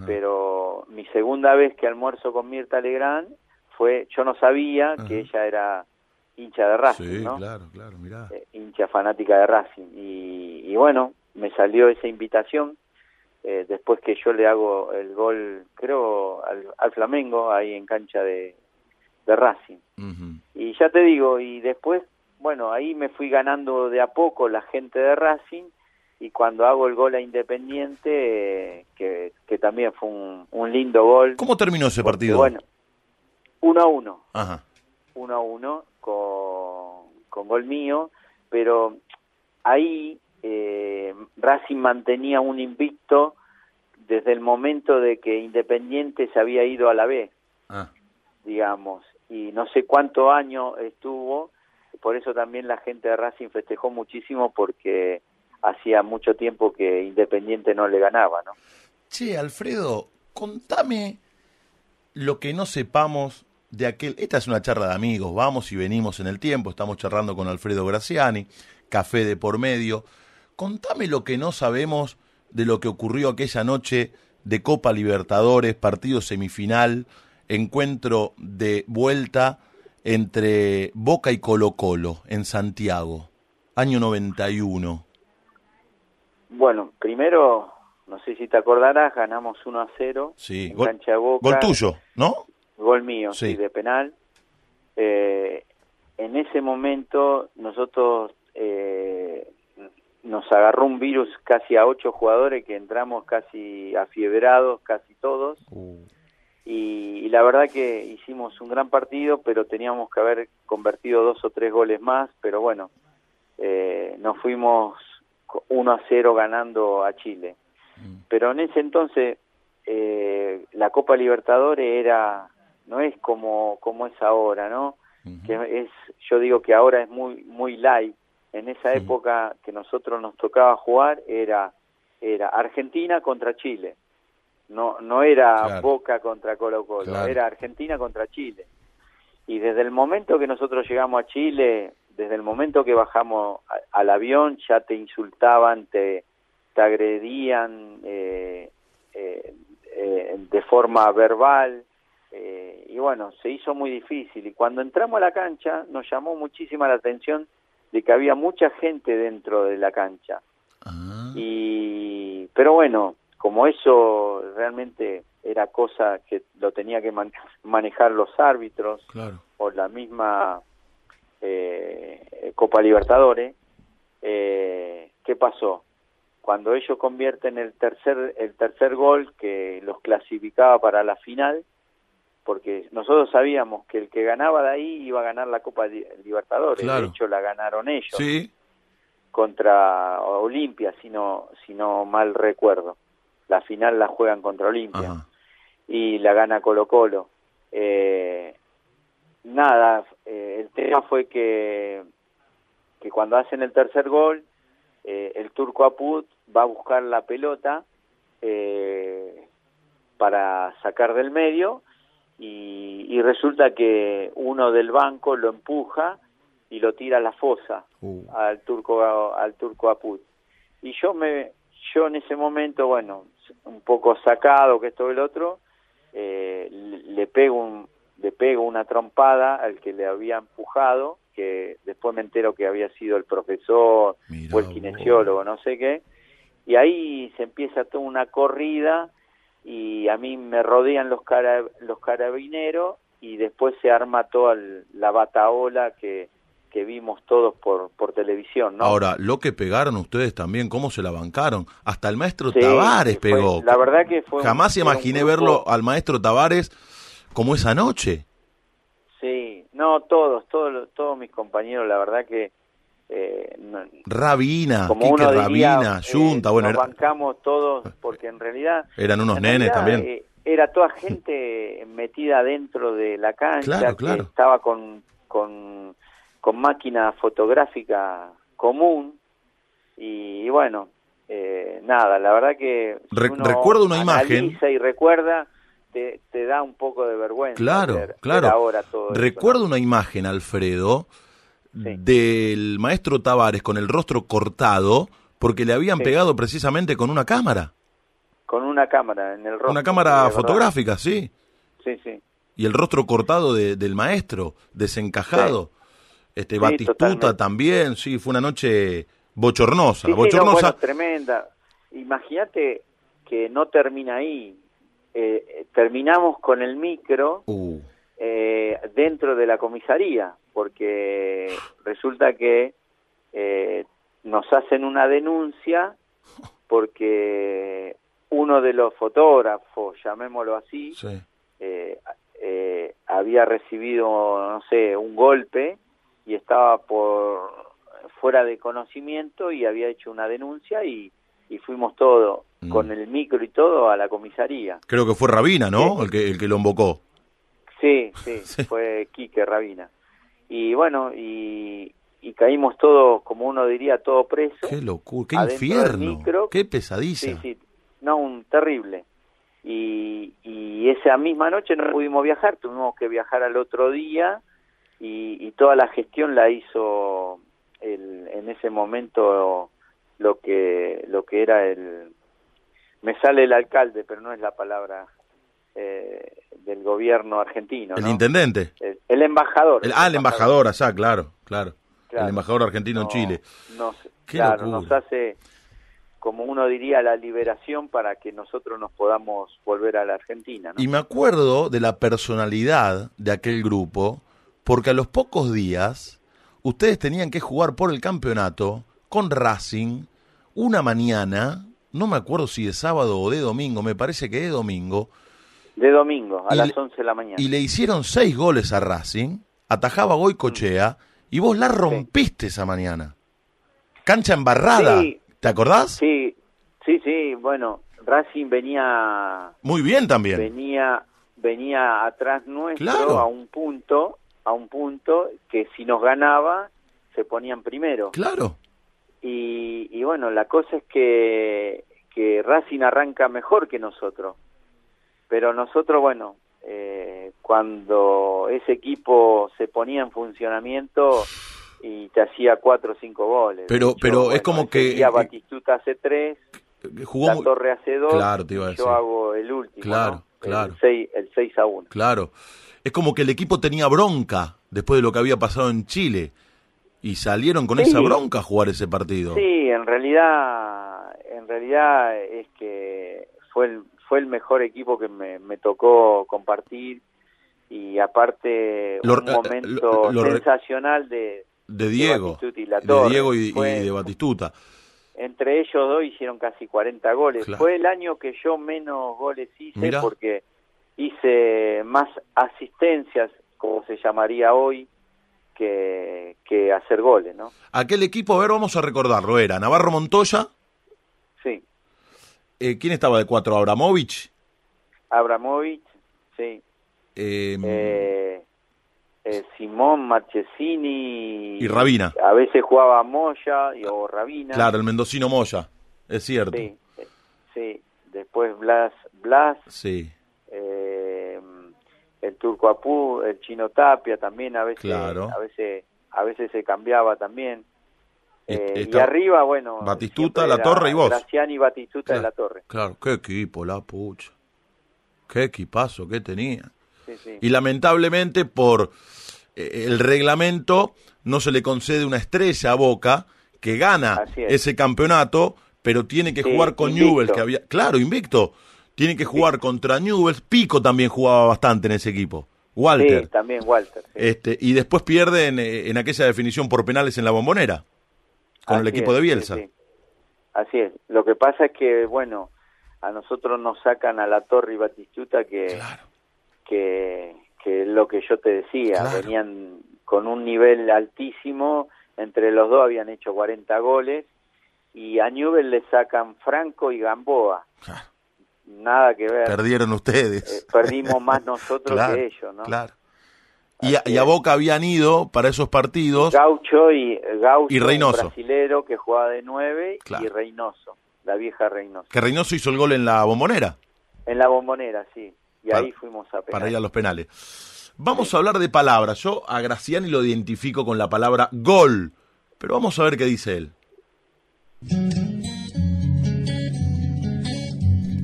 pero mi segunda vez que almuerzo con Mirta Legrand fue, yo no sabía que ella era hincha de Racing, sí, claro, claro, mirá. Eh, hincha fanática de Racing. Y, y, bueno, me salió esa invitación eh, después que yo le hago el gol, creo, al, Flamengo, ahí en cancha de, de Racing. Y ya te digo, y después, bueno, ahí me fui ganando de a poco la gente de Racing y cuando hago el gol a Independiente, que, que también fue un, un lindo gol. ¿Cómo terminó ese partido? Bueno, uno a uno. Ajá. Uno a uno con, con gol mío, pero ahí eh, Racing mantenía un invicto desde el momento de que Independiente se había ido a la B, ah. digamos, y no sé cuánto año estuvo, por eso también la gente de Racing festejó muchísimo porque hacía mucho tiempo que Independiente no le ganaba, ¿no? Che, Alfredo, contame lo que no sepamos de aquel... Esta es una charla de amigos, vamos y venimos en el tiempo, estamos charlando con Alfredo Graciani, café de por medio. Contame lo que no sabemos de lo que ocurrió aquella noche de Copa Libertadores, partido semifinal, encuentro de vuelta entre Boca y Colo Colo en Santiago, año 91. Bueno, primero, no sé si te acordarás, ganamos 1 a 0 sí. gol, Gol tuyo, ¿no? Gol mío, sí, de penal. Eh, en ese momento nosotros eh, nos agarró un virus casi a ocho jugadores que entramos casi afiebrados, casi todos. Uh. Y, la verdad que hicimos un gran partido, pero teníamos que haber convertido dos o tres goles más, pero bueno, eh, nos fuimos 1 a 0 ganando a Chile. Mm. Pero en ese entonces eh, la Copa Libertadores era no es como como es ahora, ¿no? Que es yo digo que ahora es muy muy light. En esa época que nosotros nos tocaba jugar era era Argentina contra Chile. No no era Boca contra Colo Colo, era Argentina contra Chile. Y desde el momento que nosotros llegamos a Chile desde el momento que bajamos al avión ya te insultaban, te, te agredían eh, eh, eh, de forma verbal y bueno, se hizo muy difícil y cuando entramos a la cancha nos llamó muchísima la atención de que había mucha gente dentro de la cancha. Ah. Y pero bueno, como eso realmente era cosa que lo tenía que manejar los árbitros o la misma eh, Copa Libertadores, eh, ¿qué pasó? Cuando ellos convierten el tercer, el tercer gol que los clasificaba para la final, porque nosotros sabíamos que el que ganaba de ahí iba a ganar la Copa Libertadores, de hecho la ganaron ellos. Contra Olimpia, si no, si no mal recuerdo. La final la juegan contra Olimpia. Y la gana Colo Colo. Eh, nada, eh, el tema fue que, que cuando hacen el tercer gol, eh, el turco Aput va a buscar la pelota eh, para sacar del medio y, y, resulta que uno del banco lo empuja y lo tira a la fosa uh. al turco al turco Aput y yo me yo en ese momento bueno un poco sacado que esto el otro le, le pego un, le pego una trompada al que le había empujado, que después me entero que había sido el profesor o el kinesiólogo, no sé qué, y ahí se empieza toda una corrida y a mí me rodean los, los carabineros y después se arma toda la bataola que, que vimos todos por, por televisión, ¿no? Ahora, lo que pegaron ustedes también, cómo se la bancaron. Hasta el maestro Tavares pegó. La verdad que fue... Jamás imaginé verlo al maestro Tavares como esa noche. No, todos, todos, todos mis compañeros, la verdad que eh, Rabina, como Quique uno diría, Rabina, eh, Junta, bueno, nos era- bancamos todos porque en realidad eran unos en nenes realidad, también. eh, era toda gente metida dentro de la cancha, Claro, que claro. estaba con, con, con máquina fotográfica común y, y bueno, eh, nada, la verdad que si Re- uno recuerdo una imagen- y recuerda, te, te da un poco de vergüenza. Claro, ver- ver claro. ahora todo eso, Recuerdo ¿no? una imagen, Alfredo, Sí. del maestro Tavares con el rostro cortado porque le habían Sí. pegado precisamente con una cámara. con una cámara en el rostro. una cámara verdad. fotográfica, sí. Sí, sí. Y el rostro cortado de- del maestro, desencajado. Este Batistuta totalmente. también, sí, fue una noche bochornosa. No, bochornosa. bueno, tremenda. Imagínate que no termina ahí. Eh, terminamos con el micro Uh, eh, dentro de la comisaría, porque resulta que eh, nos hacen una denuncia porque uno de los fotógrafos, llamémoslo así, sí. eh, eh, había recibido, no sé, un golpe y estaba por fuera de conocimiento y había hecho una denuncia y, y fuimos todos Mm. con el micro y todo a la comisaría. Creo que fue Rabina, ¿no? Sí. El que, el que lo invocó. Sí, sí, Sí. fue Quique Rabina. Y bueno, y, y caímos todos, como uno diría, todo preso. Qué locura, qué infierno, micro. qué pesadiza. Sí, sí, no, un terrible. Y, y esa misma noche no pudimos viajar, tuvimos que viajar al otro día y, y toda la gestión la hizo el, en ese momento lo que lo que era el me sale el alcalde pero no es la palabra eh, del gobierno argentino El ¿no? intendente. el, el embajador El- ah, el embajador, allá, claro, claro. Claro. El embajador argentino en Chile. nos, Qué claro, locura. nos hace, como uno diría, la liberación para que nosotros nos podamos volver a la Argentina. ¿no? Y me acuerdo de la personalidad de aquel grupo, porque a los pocos días ustedes tenían que jugar por el campeonato con Racing una mañana, no me acuerdo si de sábado o de domingo, me parece que de domingo, De domingo, a Y las le- 11 de la mañana. y le hicieron seis goles a Racing, atajaba Goicochea, y vos la rompiste esa mañana. Cancha embarrada, Sí. ¿te acordás? Sí, sí, sí, bueno, Racing venía Muy bien también. venía venía atrás nuestro Claro. a un punto, a un punto que si nos ganaba se ponían primero. Claro. Y, y bueno, la cosa es que, que Racing arranca mejor que nosotros. Pero nosotros, bueno, eh, cuando ese equipo se ponía en funcionamiento y te hacía cuatro o cinco goles. Pero- De pero es como que- día Batistuta hace tres, Jugó la Torre hace dos, Claro, te iba a decir. yo hago el último. Claro, ¿no? claro. El 6, el 6 a 1. Claro. Es como que el equipo tenía bronca después de lo que había pasado en Chile. Y salieron con Sí. esa bronca a jugar ese partido. Sí, en realidad, en realidad es que fue el, fue el mejor equipo que me, me tocó compartir y aparte Lo- un eh, momento lo- lo re- sensacional de, De Diego. Y La de Torre. Diego y, y Fue- de Batistuta. entre ellos dos hicieron casi 40 goles. Claro. Fue el año que yo menos goles hice porque hice más asistencias, como se llamaría hoy, que, que hacer goles, ¿no? Aquel equipo, a ver, vamos a recordarlo. Era Navarro Montoya. Eh, ¿Quién estaba de cuatro? Abramovich. Abramovich, sí. eh, eh, eh, Simón Marchesini Y Rabina. A veces jugaba Moya y, o Rabina. claro, el mendocino Moya. Es cierto. Sí, sí. Después Blas, Blas Sí, eh, el Turco Apú, el Chino Tapia también a veces, Claro. a veces, a veces se cambiaba también. Y- Eh, y está- arriba, bueno, Batistuta, La Torre y vos. Graciani, Batistuta Claro. de La Torre. Claro, qué equipo, la pucha. Qué equipazo que tenía. Sí, sí. Y lamentablemente por eh, el reglamento no se le concede una estrella a Boca que gana es. ese campeonato, pero tiene que Sí, jugar con invicto. Newell's que había, claro, invicto. Tiene que jugar contra Newell's, Pico también jugaba bastante en ese equipo. Walter. Sí, también Walter. sí. Este, y después pierden eh, en aquella definición por penales en la bombonera con el equipo es, de Bielsa. sí. Así es. Lo que pasa es que, bueno, a nosotros nos sacan a la Torre y Batistuta que, Claro. que, que es lo que yo te decía, venían con un nivel altísimo, entre los dos habían hecho 40 goles y a Newell le sacan Franco y Gamboa. Nada que ver. Perdieron ustedes. Eh, perdimos más nosotros que ellos, ¿no? Claro. Y a, Boca habían ido para esos partidos. Gaucho y Gaucho, y Reynoso. brasilero que jugaba de nueve y Reynoso, la vieja Reynoso. Que Reynoso hizo el gol en la bombonera. En la bombonera, sí. Y ahí fuimos a penales. Para ir a los penales. Vamos a hablar de palabras. Yo a Graciani lo identifico con la palabra gol. Pero vamos a ver qué dice él.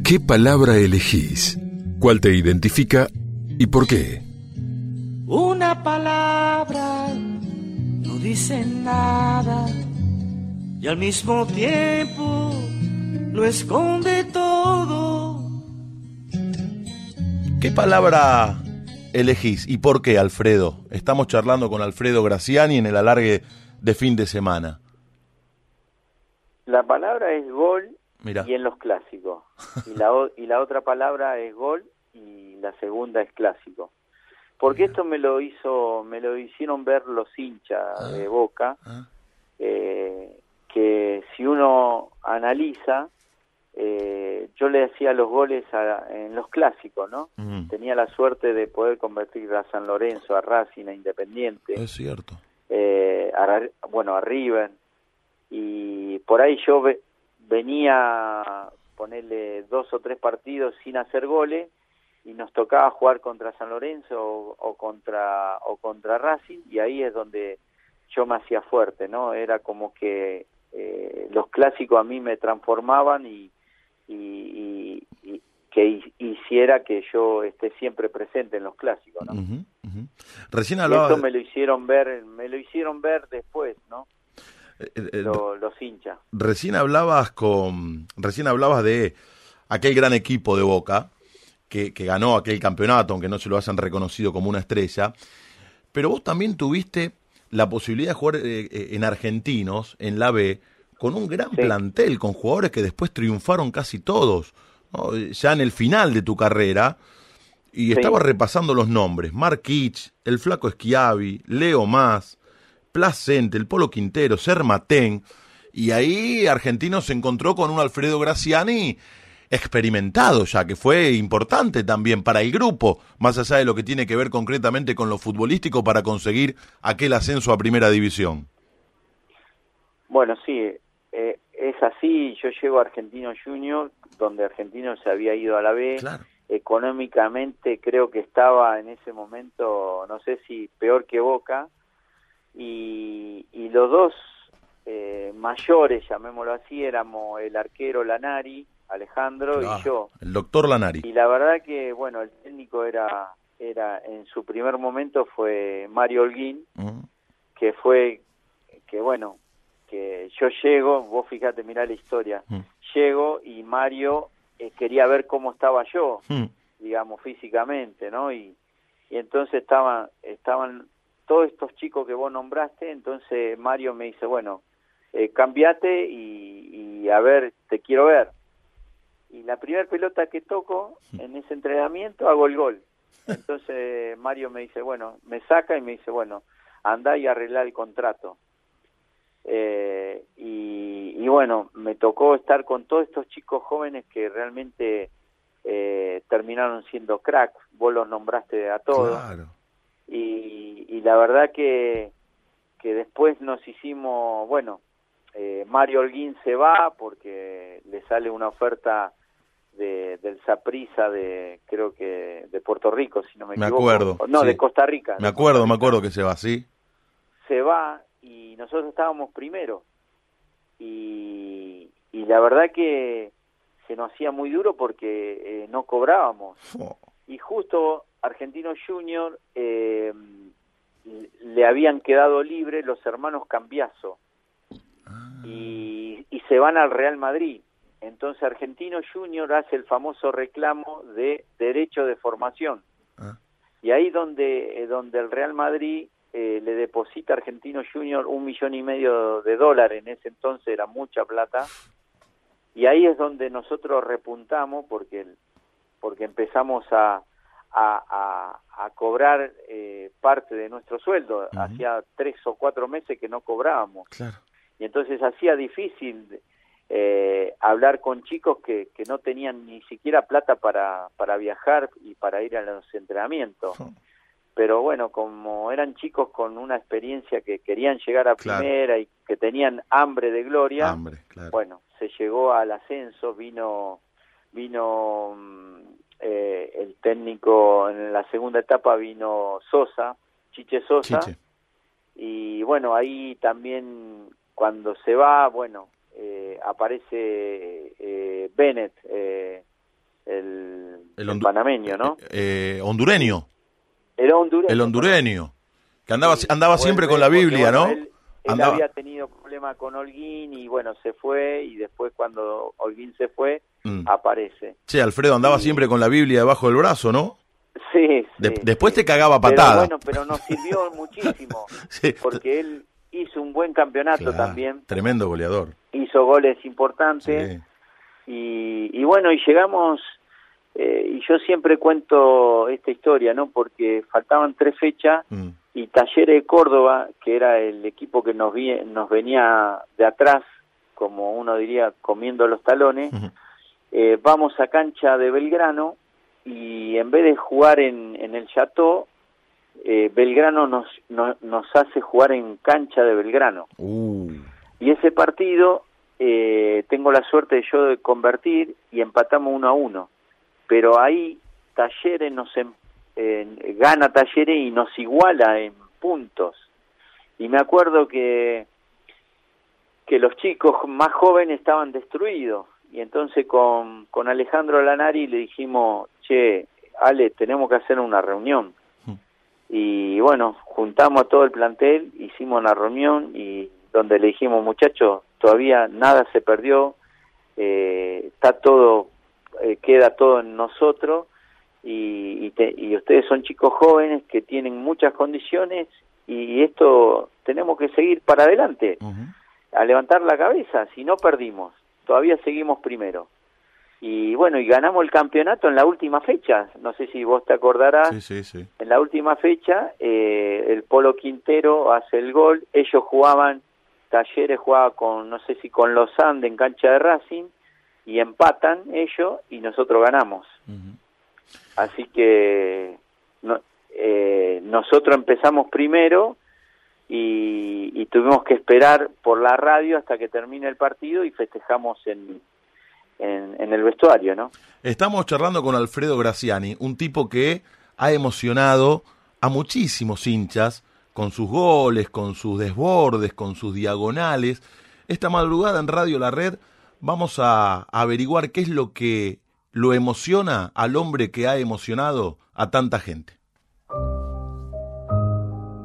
¿Qué palabra elegís? ¿Cuál te identifica y por qué? Una palabra no dice nada y al mismo tiempo lo esconde todo. ¿Qué palabra elegís y por qué, Alfredo? Estamos charlando con Alfredo Graciani en el alargue de fin de semana. La palabra es gol y en los clásicos. Y la, y la otra palabra es gol y la segunda es clásico porque esto me lo hizo me lo hicieron ver los hinchas ah. de Boca ah. eh, que si uno analiza eh, yo le hacía los goles en los clásicos no tenía la suerte de poder convertir a San Lorenzo a Racing a Independiente es cierto eh, bueno a River y por ahí yo venía ponerle dos o tres partidos sin hacer goles y nos tocaba jugar contra San Lorenzo o, contra o contra Racing y ahí es donde yo me hacía fuerte no era como que eh, los clásicos a mí me transformaban y, y, que hiciera que yo esté siempre presente en los clásicos no recién hablaba esto me lo hicieron ver me lo hicieron ver después no eh, eh, los hinchas. recién hablabas con recién hablabas de aquel gran equipo de Boca que, ganó aquel campeonato, aunque no se lo hayan reconocido como una estrella. Pero vos también tuviste la posibilidad de jugar eh, eh, en Argentinos, en la B, con un gran plantel, con jugadores que después triunfaron casi todos, ya en el final de tu carrera. Y estaba repasando los nombres: Mark el Flaco Schiavi, Leo Más, Placente, el Polo Quintero, Sermatén. Y ahí Argentinos se encontró con un Alfredo Graciani experimentado ya, que fue importante también para el grupo, más allá de lo que tiene que ver concretamente con lo futbolístico para conseguir aquel ascenso a primera división. Bueno, sí, eh, es así, yo llego a Argentino Junior, donde Argentino se había ido a la B, económicamente creo que estaba en ese momento, no sé si peor que Boca, y, y los dos eh, mayores, llamémoslo así, éramos el arquero Lanari, Alejandro y yo. El doctor Lanari. Y la verdad que, bueno, el técnico era, era en su primer momento fue Mario Holguín, que fue, que bueno, que yo llego, vos fíjate, mirá la historia, llego y Mario eh, quería ver cómo estaba yo, digamos, físicamente, ¿no? Y, y entonces estaban, estaban todos estos chicos que vos nombraste, entonces Mario me dice, bueno, eh, cambiate y, y a ver, te quiero ver y la primera pelota que toco en ese entrenamiento hago el gol. Entonces Mario me dice, bueno, me saca y me dice, bueno, anda y arregla el contrato. Eh, y, bueno, me tocó estar con todos estos chicos jóvenes que realmente eh, terminaron siendo crack, vos los nombraste a todos. Y, y la verdad que, que después nos hicimos, bueno, eh, Mario Holguín se va porque le sale una oferta de, del Saprisa de, creo que de Puerto Rico, si no me, me equivoco. acuerdo. No, de Costa Rica. Me acuerdo, me acuerdo que se va, sí. Se va y nosotros estábamos primero. Y, y la verdad que se nos hacía muy duro porque eh, no cobrábamos. Oh. Y justo Argentino Junior eh, le habían quedado libre los hermanos Cambiazo. Ah. Y, y se van al Real Madrid entonces Argentino Junior hace el famoso reclamo de derecho de formación. Ah. Y ahí donde, eh, donde el Real Madrid eh, le deposita a Argentino Junior un millón y medio de dólares, en ese entonces era mucha plata, y ahí es donde nosotros repuntamos porque, porque empezamos a, a, a, cobrar eh, parte de nuestro sueldo. Hacía tres o cuatro meses que no cobrábamos. Y entonces hacía difícil eh, hablar con chicos que, que no tenían ni siquiera plata para, para viajar y para ir a los entrenamientos. Pero bueno, como eran chicos con una experiencia que querían llegar a primera y que tenían hambre de gloria, bueno, se llegó al ascenso, vino vino mm, eh, el técnico en la segunda etapa vino Sosa, Chiche Sosa, y bueno, ahí también cuando se va, bueno, eh, aparece eh, Bennett, eh, el, el, panameño, ¿no? hondureño. El hondureño. El hondureño, que andaba, andaba siempre con la Biblia, ¿no? Él, había tenido problema con Holguín y bueno, se fue y después cuando Holguín se fue, mm. aparece. Sí, Alfredo andaba siempre con la Biblia debajo del brazo, ¿no? Sí. después te cagaba patada. bueno, pero nos sirvió muchísimo. Porque él hizo un buen campeonato también. Tremendo goleador. Hizo goles importantes. Y, y, bueno, y llegamos, eh, y yo siempre cuento esta historia, ¿no? Porque faltaban tres fechas mm. y Talleres de Córdoba, que era el equipo que nos, vi, nos venía de atrás, como uno diría, comiendo los talones, eh, vamos a cancha de Belgrano y en vez de jugar en, en el Chateau, eh, Belgrano nos, nos hace jugar en cancha de Belgrano. Uh. Y ese partido eh, tengo la suerte de yo de convertir y empatamos uno a uno. Pero ahí Talleres nos em, gana Talleres y nos iguala en puntos. Y me acuerdo que que los chicos más jóvenes estaban destruidos y entonces con, con Alejandro Lanari le dijimos, che, Ale, tenemos que hacer una reunión y bueno, juntamos a todo el plantel, hicimos una reunión y donde le dijimos, muchachos, todavía nada se perdió, eh, está todo, eh, queda todo en nosotros y, y, ustedes son chicos jóvenes que tienen muchas condiciones y esto tenemos que seguir para adelante, a levantar la cabeza, si no perdimos, todavía seguimos primero y bueno, y ganamos el campeonato en la última fecha, no sé si vos te acordarás, en la última fecha eh, el Polo Quintero hace el gol, ellos jugaban, Talleres jugaba con, no sé si con los Andes en cancha de Racing, y empatan ellos y nosotros ganamos. Así que no, eh, nosotros empezamos primero y, y tuvimos que esperar por la radio hasta que termine el partido y festejamos en en, el vestuario, ¿no? Estamos charlando con Alfredo Graciani, un tipo que ha emocionado a muchísimos hinchas con sus goles, con sus desbordes, con sus diagonales. Esta madrugada en Radio La Red vamos a averiguar qué es lo que lo emociona al hombre que ha emocionado a tanta gente.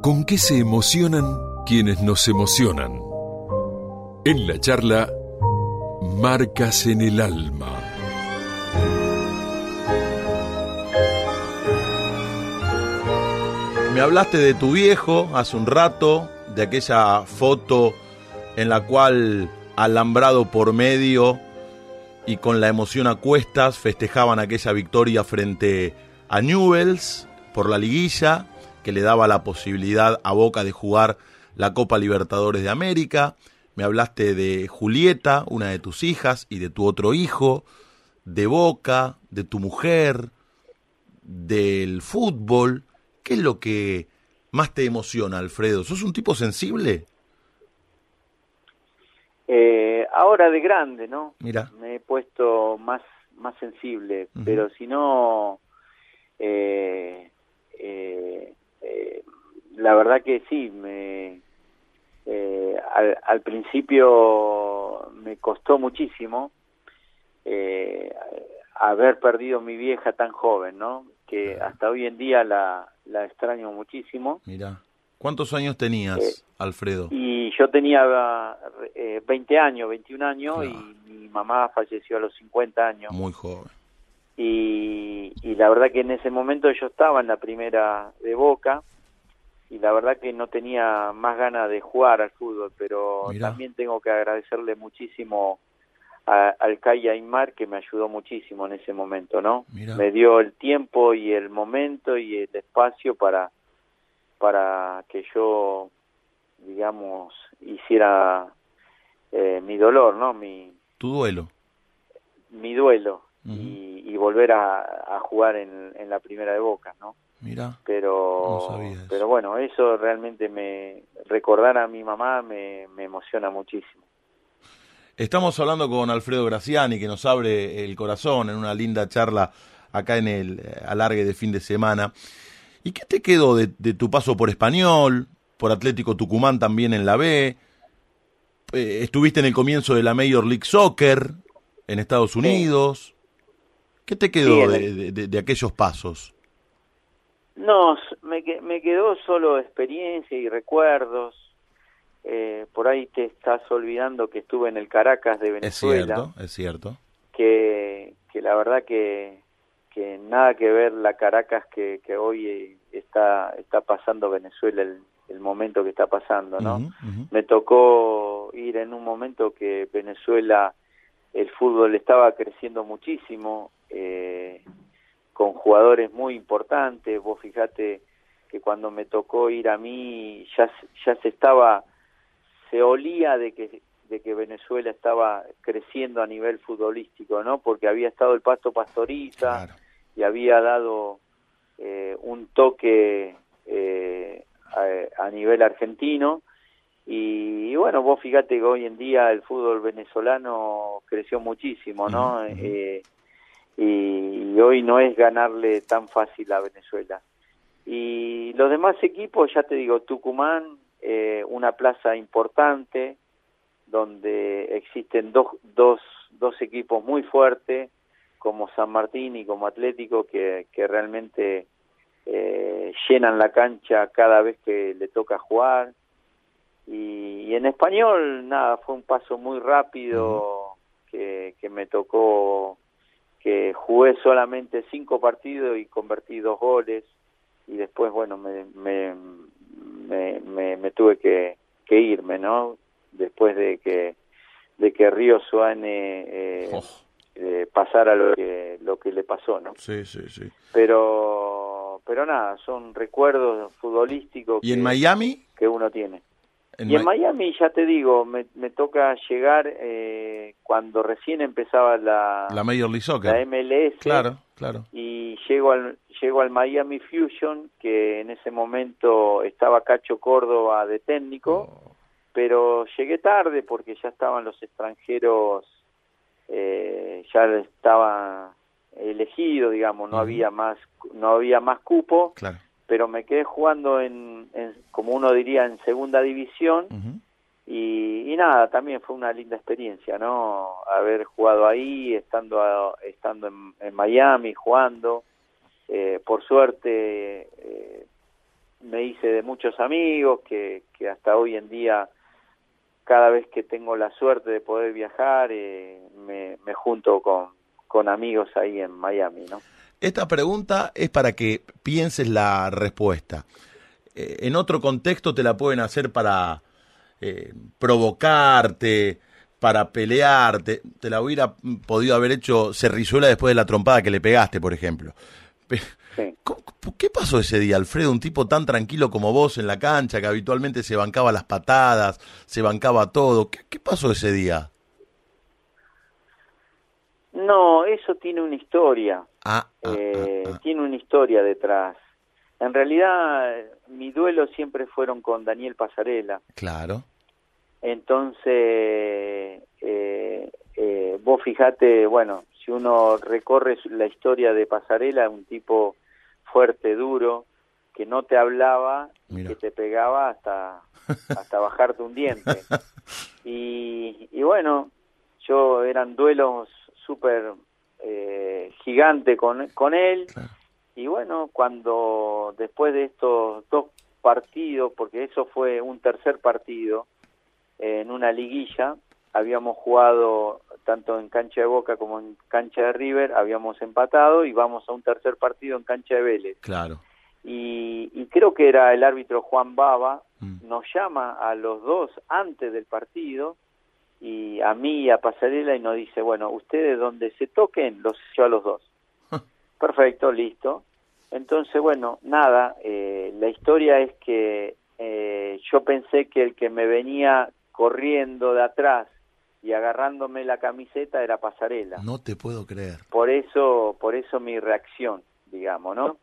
¿Con qué se emocionan quienes nos emocionan? En la charla Marcas en el alma. Me hablaste de tu viejo hace un rato, de aquella foto en la cual, alambrado por medio y con la emoción a cuestas, festejaban aquella victoria frente a Newells por la liguilla, que le daba la posibilidad a Boca de jugar la Copa Libertadores de América me hablaste de Julieta, una de tus hijas, y de tu otro hijo, de Boca, de tu mujer, del fútbol. ¿Qué es lo que más te emociona, Alfredo? ¿Sos un tipo sensible? Eh, ahora de grande, ¿no? Mira. Me he puesto más, más sensible, pero si no, eh, eh, la verdad que sí, me, eh, al, principio me costó muchísimo eh, haber perdido mi vieja tan joven, ¿no? Que hasta hoy en día la, la extraño muchísimo. Mira, ¿cuántos años tenías, eh, Alfredo? Y yo tenía eh, 20 años, 21 años y mi mamá falleció a los 50 años. Muy joven. Y, y la verdad que en ese momento yo estaba en la primera de Boca y la verdad que no tenía más ganas de jugar al fútbol, pero también tengo que agradecerle muchísimo a, al CAI Aymar que me ayudó muchísimo en ese momento, ¿no? Me dio el tiempo y el momento y el espacio para para que yo, digamos, hiciera eh, mi dolor, ¿no? Mi, Tu duelo. mi duelo y, y volver a, a jugar en, en la primera de Boca, ¿no? Mira. Pero, No sabía eso. pero bueno, eso realmente me recordar a mi mamá me, me emociona muchísimo. Estamos hablando con Alfredo Graciani, que nos abre el corazón en una linda charla acá en el eh, alargue de fin de semana. ¿Y qué te quedó de, de tu paso por Español, por Atlético Tucumán también en la B? Eh, estuviste en el comienzo de la Major League Soccer en Estados Unidos. ¿Qué te quedó de, el- de- de- de aquellos pasos? No, me, me quedó solo experiencia y recuerdos. Eh, por ahí te estás olvidando que estuve en el Caracas de Es Venezuela, cierto, es cierto. que, que la verdad que, que nada que ver la Caracas que, que hoy está, está pasando Venezuela, el, el momento que está pasando, ¿no? Me tocó ir en un momento que Venezuela, el fútbol estaba creciendo muchísimo, eh, con jugadores muy importantes. Vos fijate que cuando me tocó ir a mí ya, ya se estaba, se olía de que de que Venezuela estaba creciendo a nivel futbolístico, ¿no? Porque había estado el Pasto Pastoriza, Claro. y había dado eh, un toque eh, a, a nivel argentino y, y bueno vos fíjate que hoy en día el fútbol venezolano creció muchísimo no. Eh, y, y hoy no es ganarle tan fácil a Venezuela y los demás equipos ya te digo Tucumán eh, una plaza importante donde existen dos, dos, dos equipos muy fuertes como San Martín y como Atlético que, que realmente eh, llenan la cancha cada vez que le toca jugar. Y, y en español nada fue un paso muy rápido que, que me tocó que jugué solamente cinco partidos y convertí dos goles. Y después bueno me me, me, me, me tuve que, que irme no después de que de que Río Suane eh, Oh, eh, pasara lo que lo que le pasó no sí, sí, sí. pero pero nada son recuerdos futbolísticos ¿Y en Miami? que uno tiene En y en Ma- Miami ya te digo me, me toca llegar eh, cuando recién empezaba la la Major League Soccer. la MLS Claro, claro. y llego al llego al Miami Fusion que en ese momento estaba Cacho Córdoba de técnico Oh, pero llegué tarde porque ya estaban los extranjeros eh, ya estaba elegido digamos no había más no había más cupo claro. Pero me quedé jugando en, en- como uno diría en segunda división. Y, y nada también fue una linda experiencia no haber jugado ahí estando a- estando en, en Miami jugando. Eh, por suerte eh, me hice de muchos amigos que, que hasta hoy en día cada vez que tengo la suerte de poder viajar eh, me, me junto con, con amigos ahí en Miami no Esta pregunta es para que pienses la respuesta. Eh, en otro contexto te la pueden hacer para eh, provocarte, para pelearte. Te la hubiera podido haber hecho Cerrizuela después de la trompada que le pegaste, por ejemplo. Pe- sí. ¿Cómo- ¿Qué pasó ese día, Alfredo? Un tipo tan tranquilo como vos en la cancha, que habitualmente se bancaba las patadas, se bancaba todo. ¿Qué, qué pasó ese día? No eso tiene una historia Ah, ah, eh, ah, ah. tiene una historia detrás. En realidad, eh, mi duelo siempre fueron con Daniel Pasarela. Claro. Entonces, eh, eh, vos fijate, bueno, si uno recorre la historia de Pasarela, un tipo fuerte, duro, que no te hablaba, Mira. que te pegaba hasta, hasta bajarte un diente. Y, y bueno, yo eran duelos súper eh, gigante con, con él. Claro. Y bueno, cuando después de estos dos partidos, porque eso fue un tercer partido eh, en una liguilla, habíamos jugado tanto en cancha de Boca como en cancha de River, habíamos empatado y vamos a un tercer partido en cancha de Vélez. Claro. Y, y creo que era el árbitro Juan Baba, Mm. nos llama a los dos antes del partido y a mí y a Pasarela y nos dice, bueno, ustedes donde se toquen, los yo a los dos. Perfecto, listo. Entonces, bueno, nada, eh, la historia es que eh, yo pensé que el que me venía corriendo de atrás y agarrándome la camiseta era Pasarela. No te puedo creer. Por eso, por eso mi reacción, digamos, ¿no?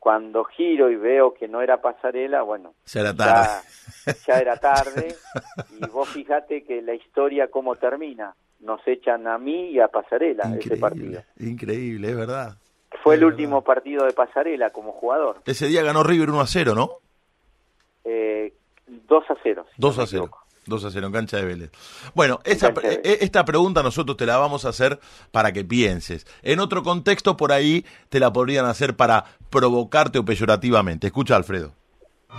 Cuando giro y veo que no era Pasarela, bueno, ya era tarde. Ya, ya era tarde y vos fíjate que la historia cómo termina. Nos echan a mí y a Pasarela ese partido. Increíble, es verdad. Fue es el verdad. último partido de Pasarela como jugador. Ese día ganó River 1 a 0, ¿no? Eh, 2 a 0. si 2 no a me 0. equivoco. 2 a 0 en cancha de Vélez. Bueno, eh, Vélez. esta pregunta nosotros te la vamos a hacer para que pienses. En otro contexto, por ahí te la podrían hacer para provocarte o peyorativamente. Escucha, Alfredo.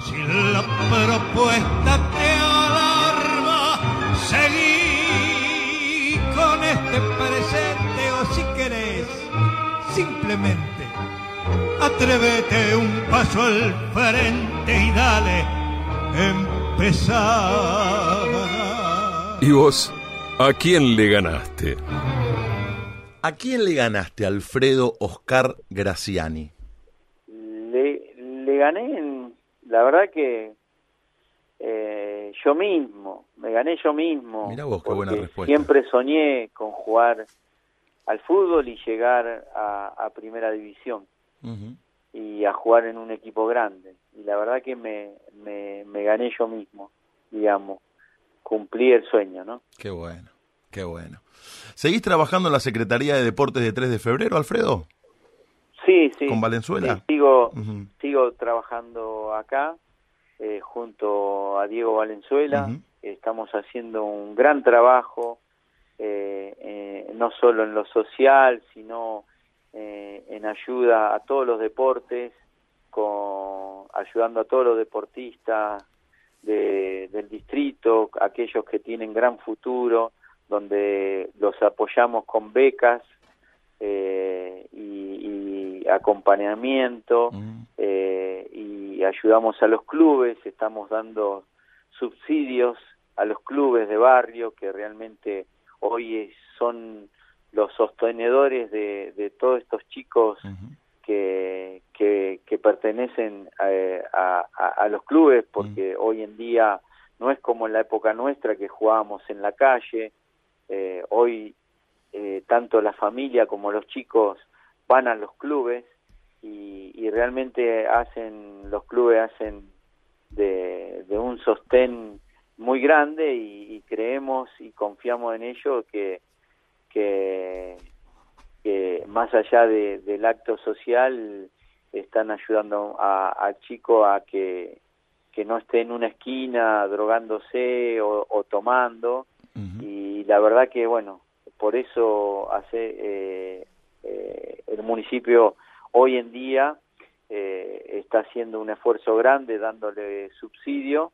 Si la propuesta te alarma, seguí con este presente o si querés, simplemente atrévete un paso al frente y dale, empezar. ¿Y vos? ¿A quién le ganaste? ¿A quién le ganaste, Alfredo Oscar Graciani? Le, le gané, en, la verdad que eh, yo mismo, me gané yo mismo. Mirá vos, qué buena respuesta. Siempre soñé con jugar al fútbol y llegar a, a primera división y a jugar en un equipo grande. Y la verdad que me, me, me gané yo mismo, digamos, cumplí el sueño, ¿no? Qué bueno, qué bueno. ¿Seguís trabajando en la Secretaría de Deportes de 3 de febrero, Alfredo? Sí, sí. ¿Con Valenzuela? Sí, sigo, sigo trabajando acá eh, junto a Diego Valenzuela. Estamos haciendo un gran trabajo, eh, eh, no solo en lo social, sino eh, en ayuda a todos los deportes, con, ayudando a todos los deportistas de- del distrito, aquellos que tienen gran futuro, donde los apoyamos con becas eh, y, y acompañamiento eh, y ayudamos a los clubes, estamos dando subsidios a los clubes de barrio que realmente hoy son los sostenedores de, de todos estos chicos. Que, que, que pertenecen a, a- los clubes, porque hoy en día no es como en la época nuestra que jugábamos en la calle, eh, hoy eh, tanto la familia como los chicos van a los clubes y, y realmente hacen, los clubes hacen de, de un sostén muy grande y, y creemos y confiamos en ello que, que, que más allá de- del acto social están ayudando a- al chico a que, que no esté en una esquina drogándose o, o tomando. Y la verdad que bueno por eso hace eh, eh, el municipio hoy en día eh, está haciendo un esfuerzo grande dándole subsidio.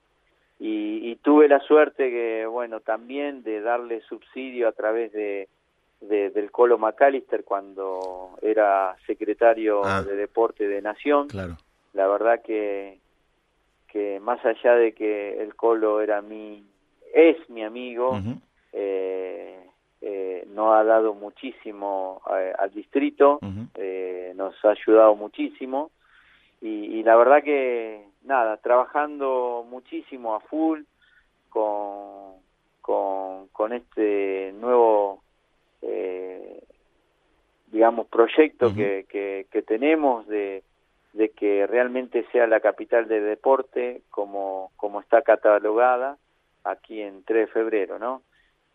Y, y tuve la suerte que bueno también de darle subsidio a través de, de- del Colo McAllister cuando era secretario Ah. de deporte de Nación Claro. la verdad que que más allá de que el Colo era mi es mi amigo eh, eh, nos ha dado muchísimo eh, al distrito eh, nos ha ayudado muchísimo y, y la verdad que nada trabajando muchísimo a full con con, con este nuevo eh, digamos proyecto que, que, que tenemos de, de que realmente sea la capital del deporte como, como está catalogada aquí en 3 de febrero, ¿no?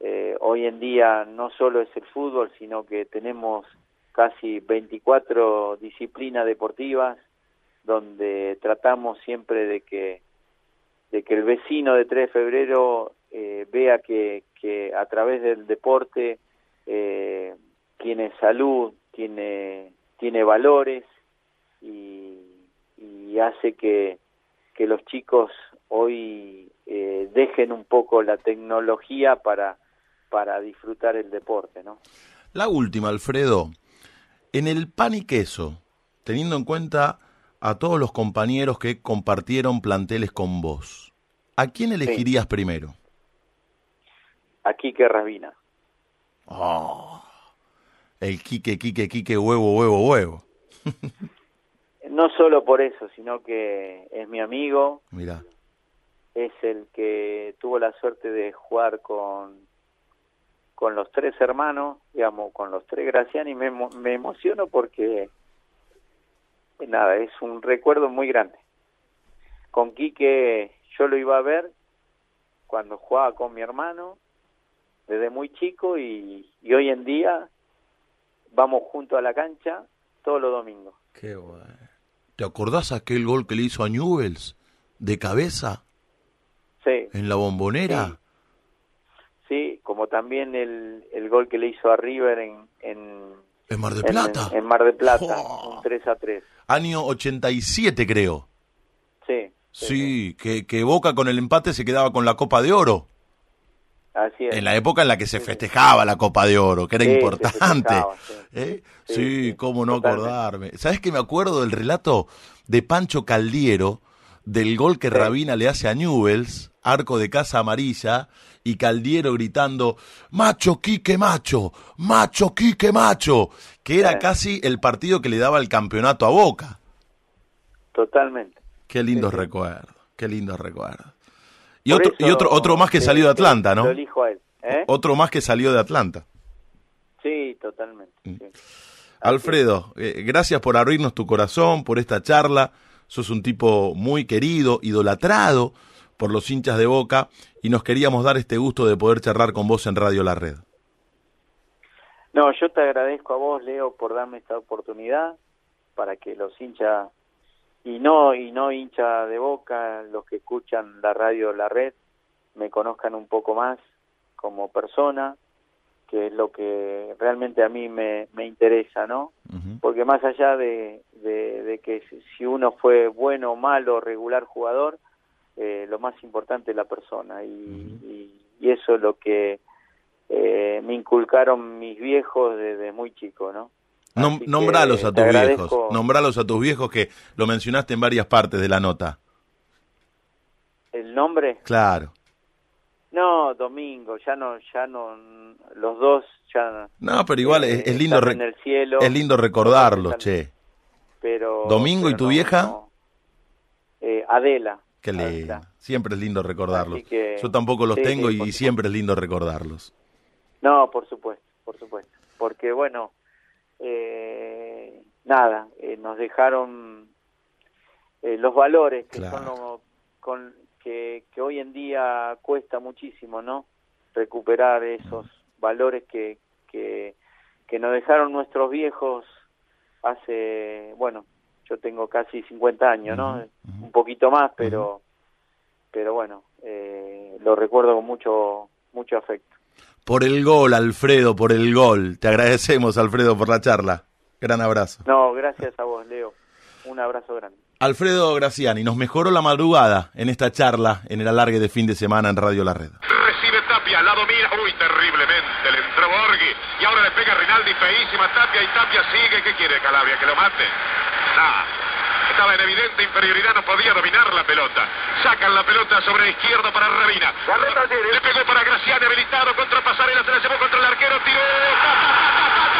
Eh, hoy en día no solo es el fútbol, sino que tenemos casi 24 disciplinas deportivas donde tratamos siempre de que de que el vecino de 3 de febrero eh, vea que, que a través del deporte eh, tiene salud, tiene, tiene valores y, y hace que, que los chicos hoy eh, dejen un poco la tecnología para, para disfrutar el deporte, ¿no? La última, Alfredo. En el pan y queso, teniendo en cuenta a todos los compañeros que compartieron planteles con vos, ¿a quién elegirías primero? a Quique Rabina. Oh, el Quique, Quique, Quique, huevo, huevo, huevo. No solo por eso, sino que es mi amigo, Mira, es el que tuvo la suerte de jugar con con los tres hermanos, digamos, con los tres Graciani, me, me emociono porque, eh, nada, es un recuerdo muy grande. Con Quique yo lo iba a ver cuando jugaba con mi hermano, desde muy chico, y, y hoy en día vamos junto a la cancha todos los domingos. qué bueno. ¿Te acordás aquel gol que le hizo a Newells de cabeza Sí, en la bombonera? Sí. sí, como también el, el gol que le hizo a River en, en, En Mar de en- Plata. en Mar de Plata, Oh. un 3 a 3. Año 87, creo. Sí, Sí, que, que Boca con el empate se quedaba con la Copa de Oro. Así es. En la época en la que se festejaba la Copa de Oro, que era Sí, importante. sí. ¿Eh? Sí, cómo no totalmente. acordarme. ¿Sabes que me acuerdo del relato de Pancho Caldiero del gol que. Rabina le hace a Newells, arco de casa amarilla, y Caldiero gritando, macho, Quique, macho, macho, Quique, macho, que era casi el partido que le daba el campeonato a Boca. Totalmente. Qué lindos sí. recuerdos, qué lindos recuerdos. Y otro, y otro, otro más que sí, salió de Atlanta, ¿no? Lo elijo a él. ¿eh? Otro más que salió de Atlanta. Sí, totalmente. Mm. sí. Alfredo, eh, gracias por abrirnos tu corazón, por esta charla. Sos un tipo muy querido, idolatrado por los hinchas de Boca y nos queríamos dar este gusto de poder charlar con vos en Radio La Red. No, yo te agradezco a vos, Leo, por darme esta oportunidad para que los hinchas y no y no hinchas de Boca, los que escuchan la radio La Red, me conozcan un poco más como persona, que es lo que realmente a mí me, me interesa, ¿no? Porque más allá de, de, de que si- si uno fue bueno, malo, regular jugador, eh, lo más importante es la persona y, y, y eso es lo que eh, me inculcaron mis viejos desde muy chico, ¿no? Nom- que nombralos a tus agradezco. viejos, nombralos a tus viejos que lo mencionaste en varias partes de la nota. ¿El nombre? Claro. No, Domingo, ya no, ya no, los dos ya No, pero igual es, eh, es lindo en el cielo, es lindo recordarlos, che. pero Domingo, ¿y tu no, vieja? no. Eh, Adela. Qué lindo. Siempre es lindo recordarlos. Que- Yo tampoco los sí, tengo sí, y supuesto. siempre es lindo recordarlos. No, por supuesto, por supuesto. Porque, bueno, eh, nada, eh, nos dejaron eh, los valores que Claro. son lo- con, que, que hoy en día cuesta muchísimo, ¿no? Recuperar esos valores que, que, que nos dejaron nuestros viejos hace, bueno, yo tengo casi 50 años, ¿no? Un poquito más, pero, pero bueno, eh, lo recuerdo con mucho, mucho afecto. Por el gol, Alfredo, por el gol. Te agradecemos, Alfredo, por la charla. Gran abrazo. No, gracias a vos, Leo. Un abrazo grande. Alfredo Graciani nos mejoró la madrugada en esta charla en el alargue de fin de semana en Radio La Red. Recibe Tapia, la domina, uy, terriblemente, le entró Borghi, y ahora le pega Rinaldi, feísima Tapia, y Tapia sigue, ¿qué quiere Calabria? ¿Que lo mate? Nada. Estaba en evidente inferioridad, no podía dominar la pelota. Sacan la pelota sobre la izquierda para Rabina. Le pegó para Graciani, habilitado contra Pasarela, se la llevó contra el arquero, tiró. ¡Ta,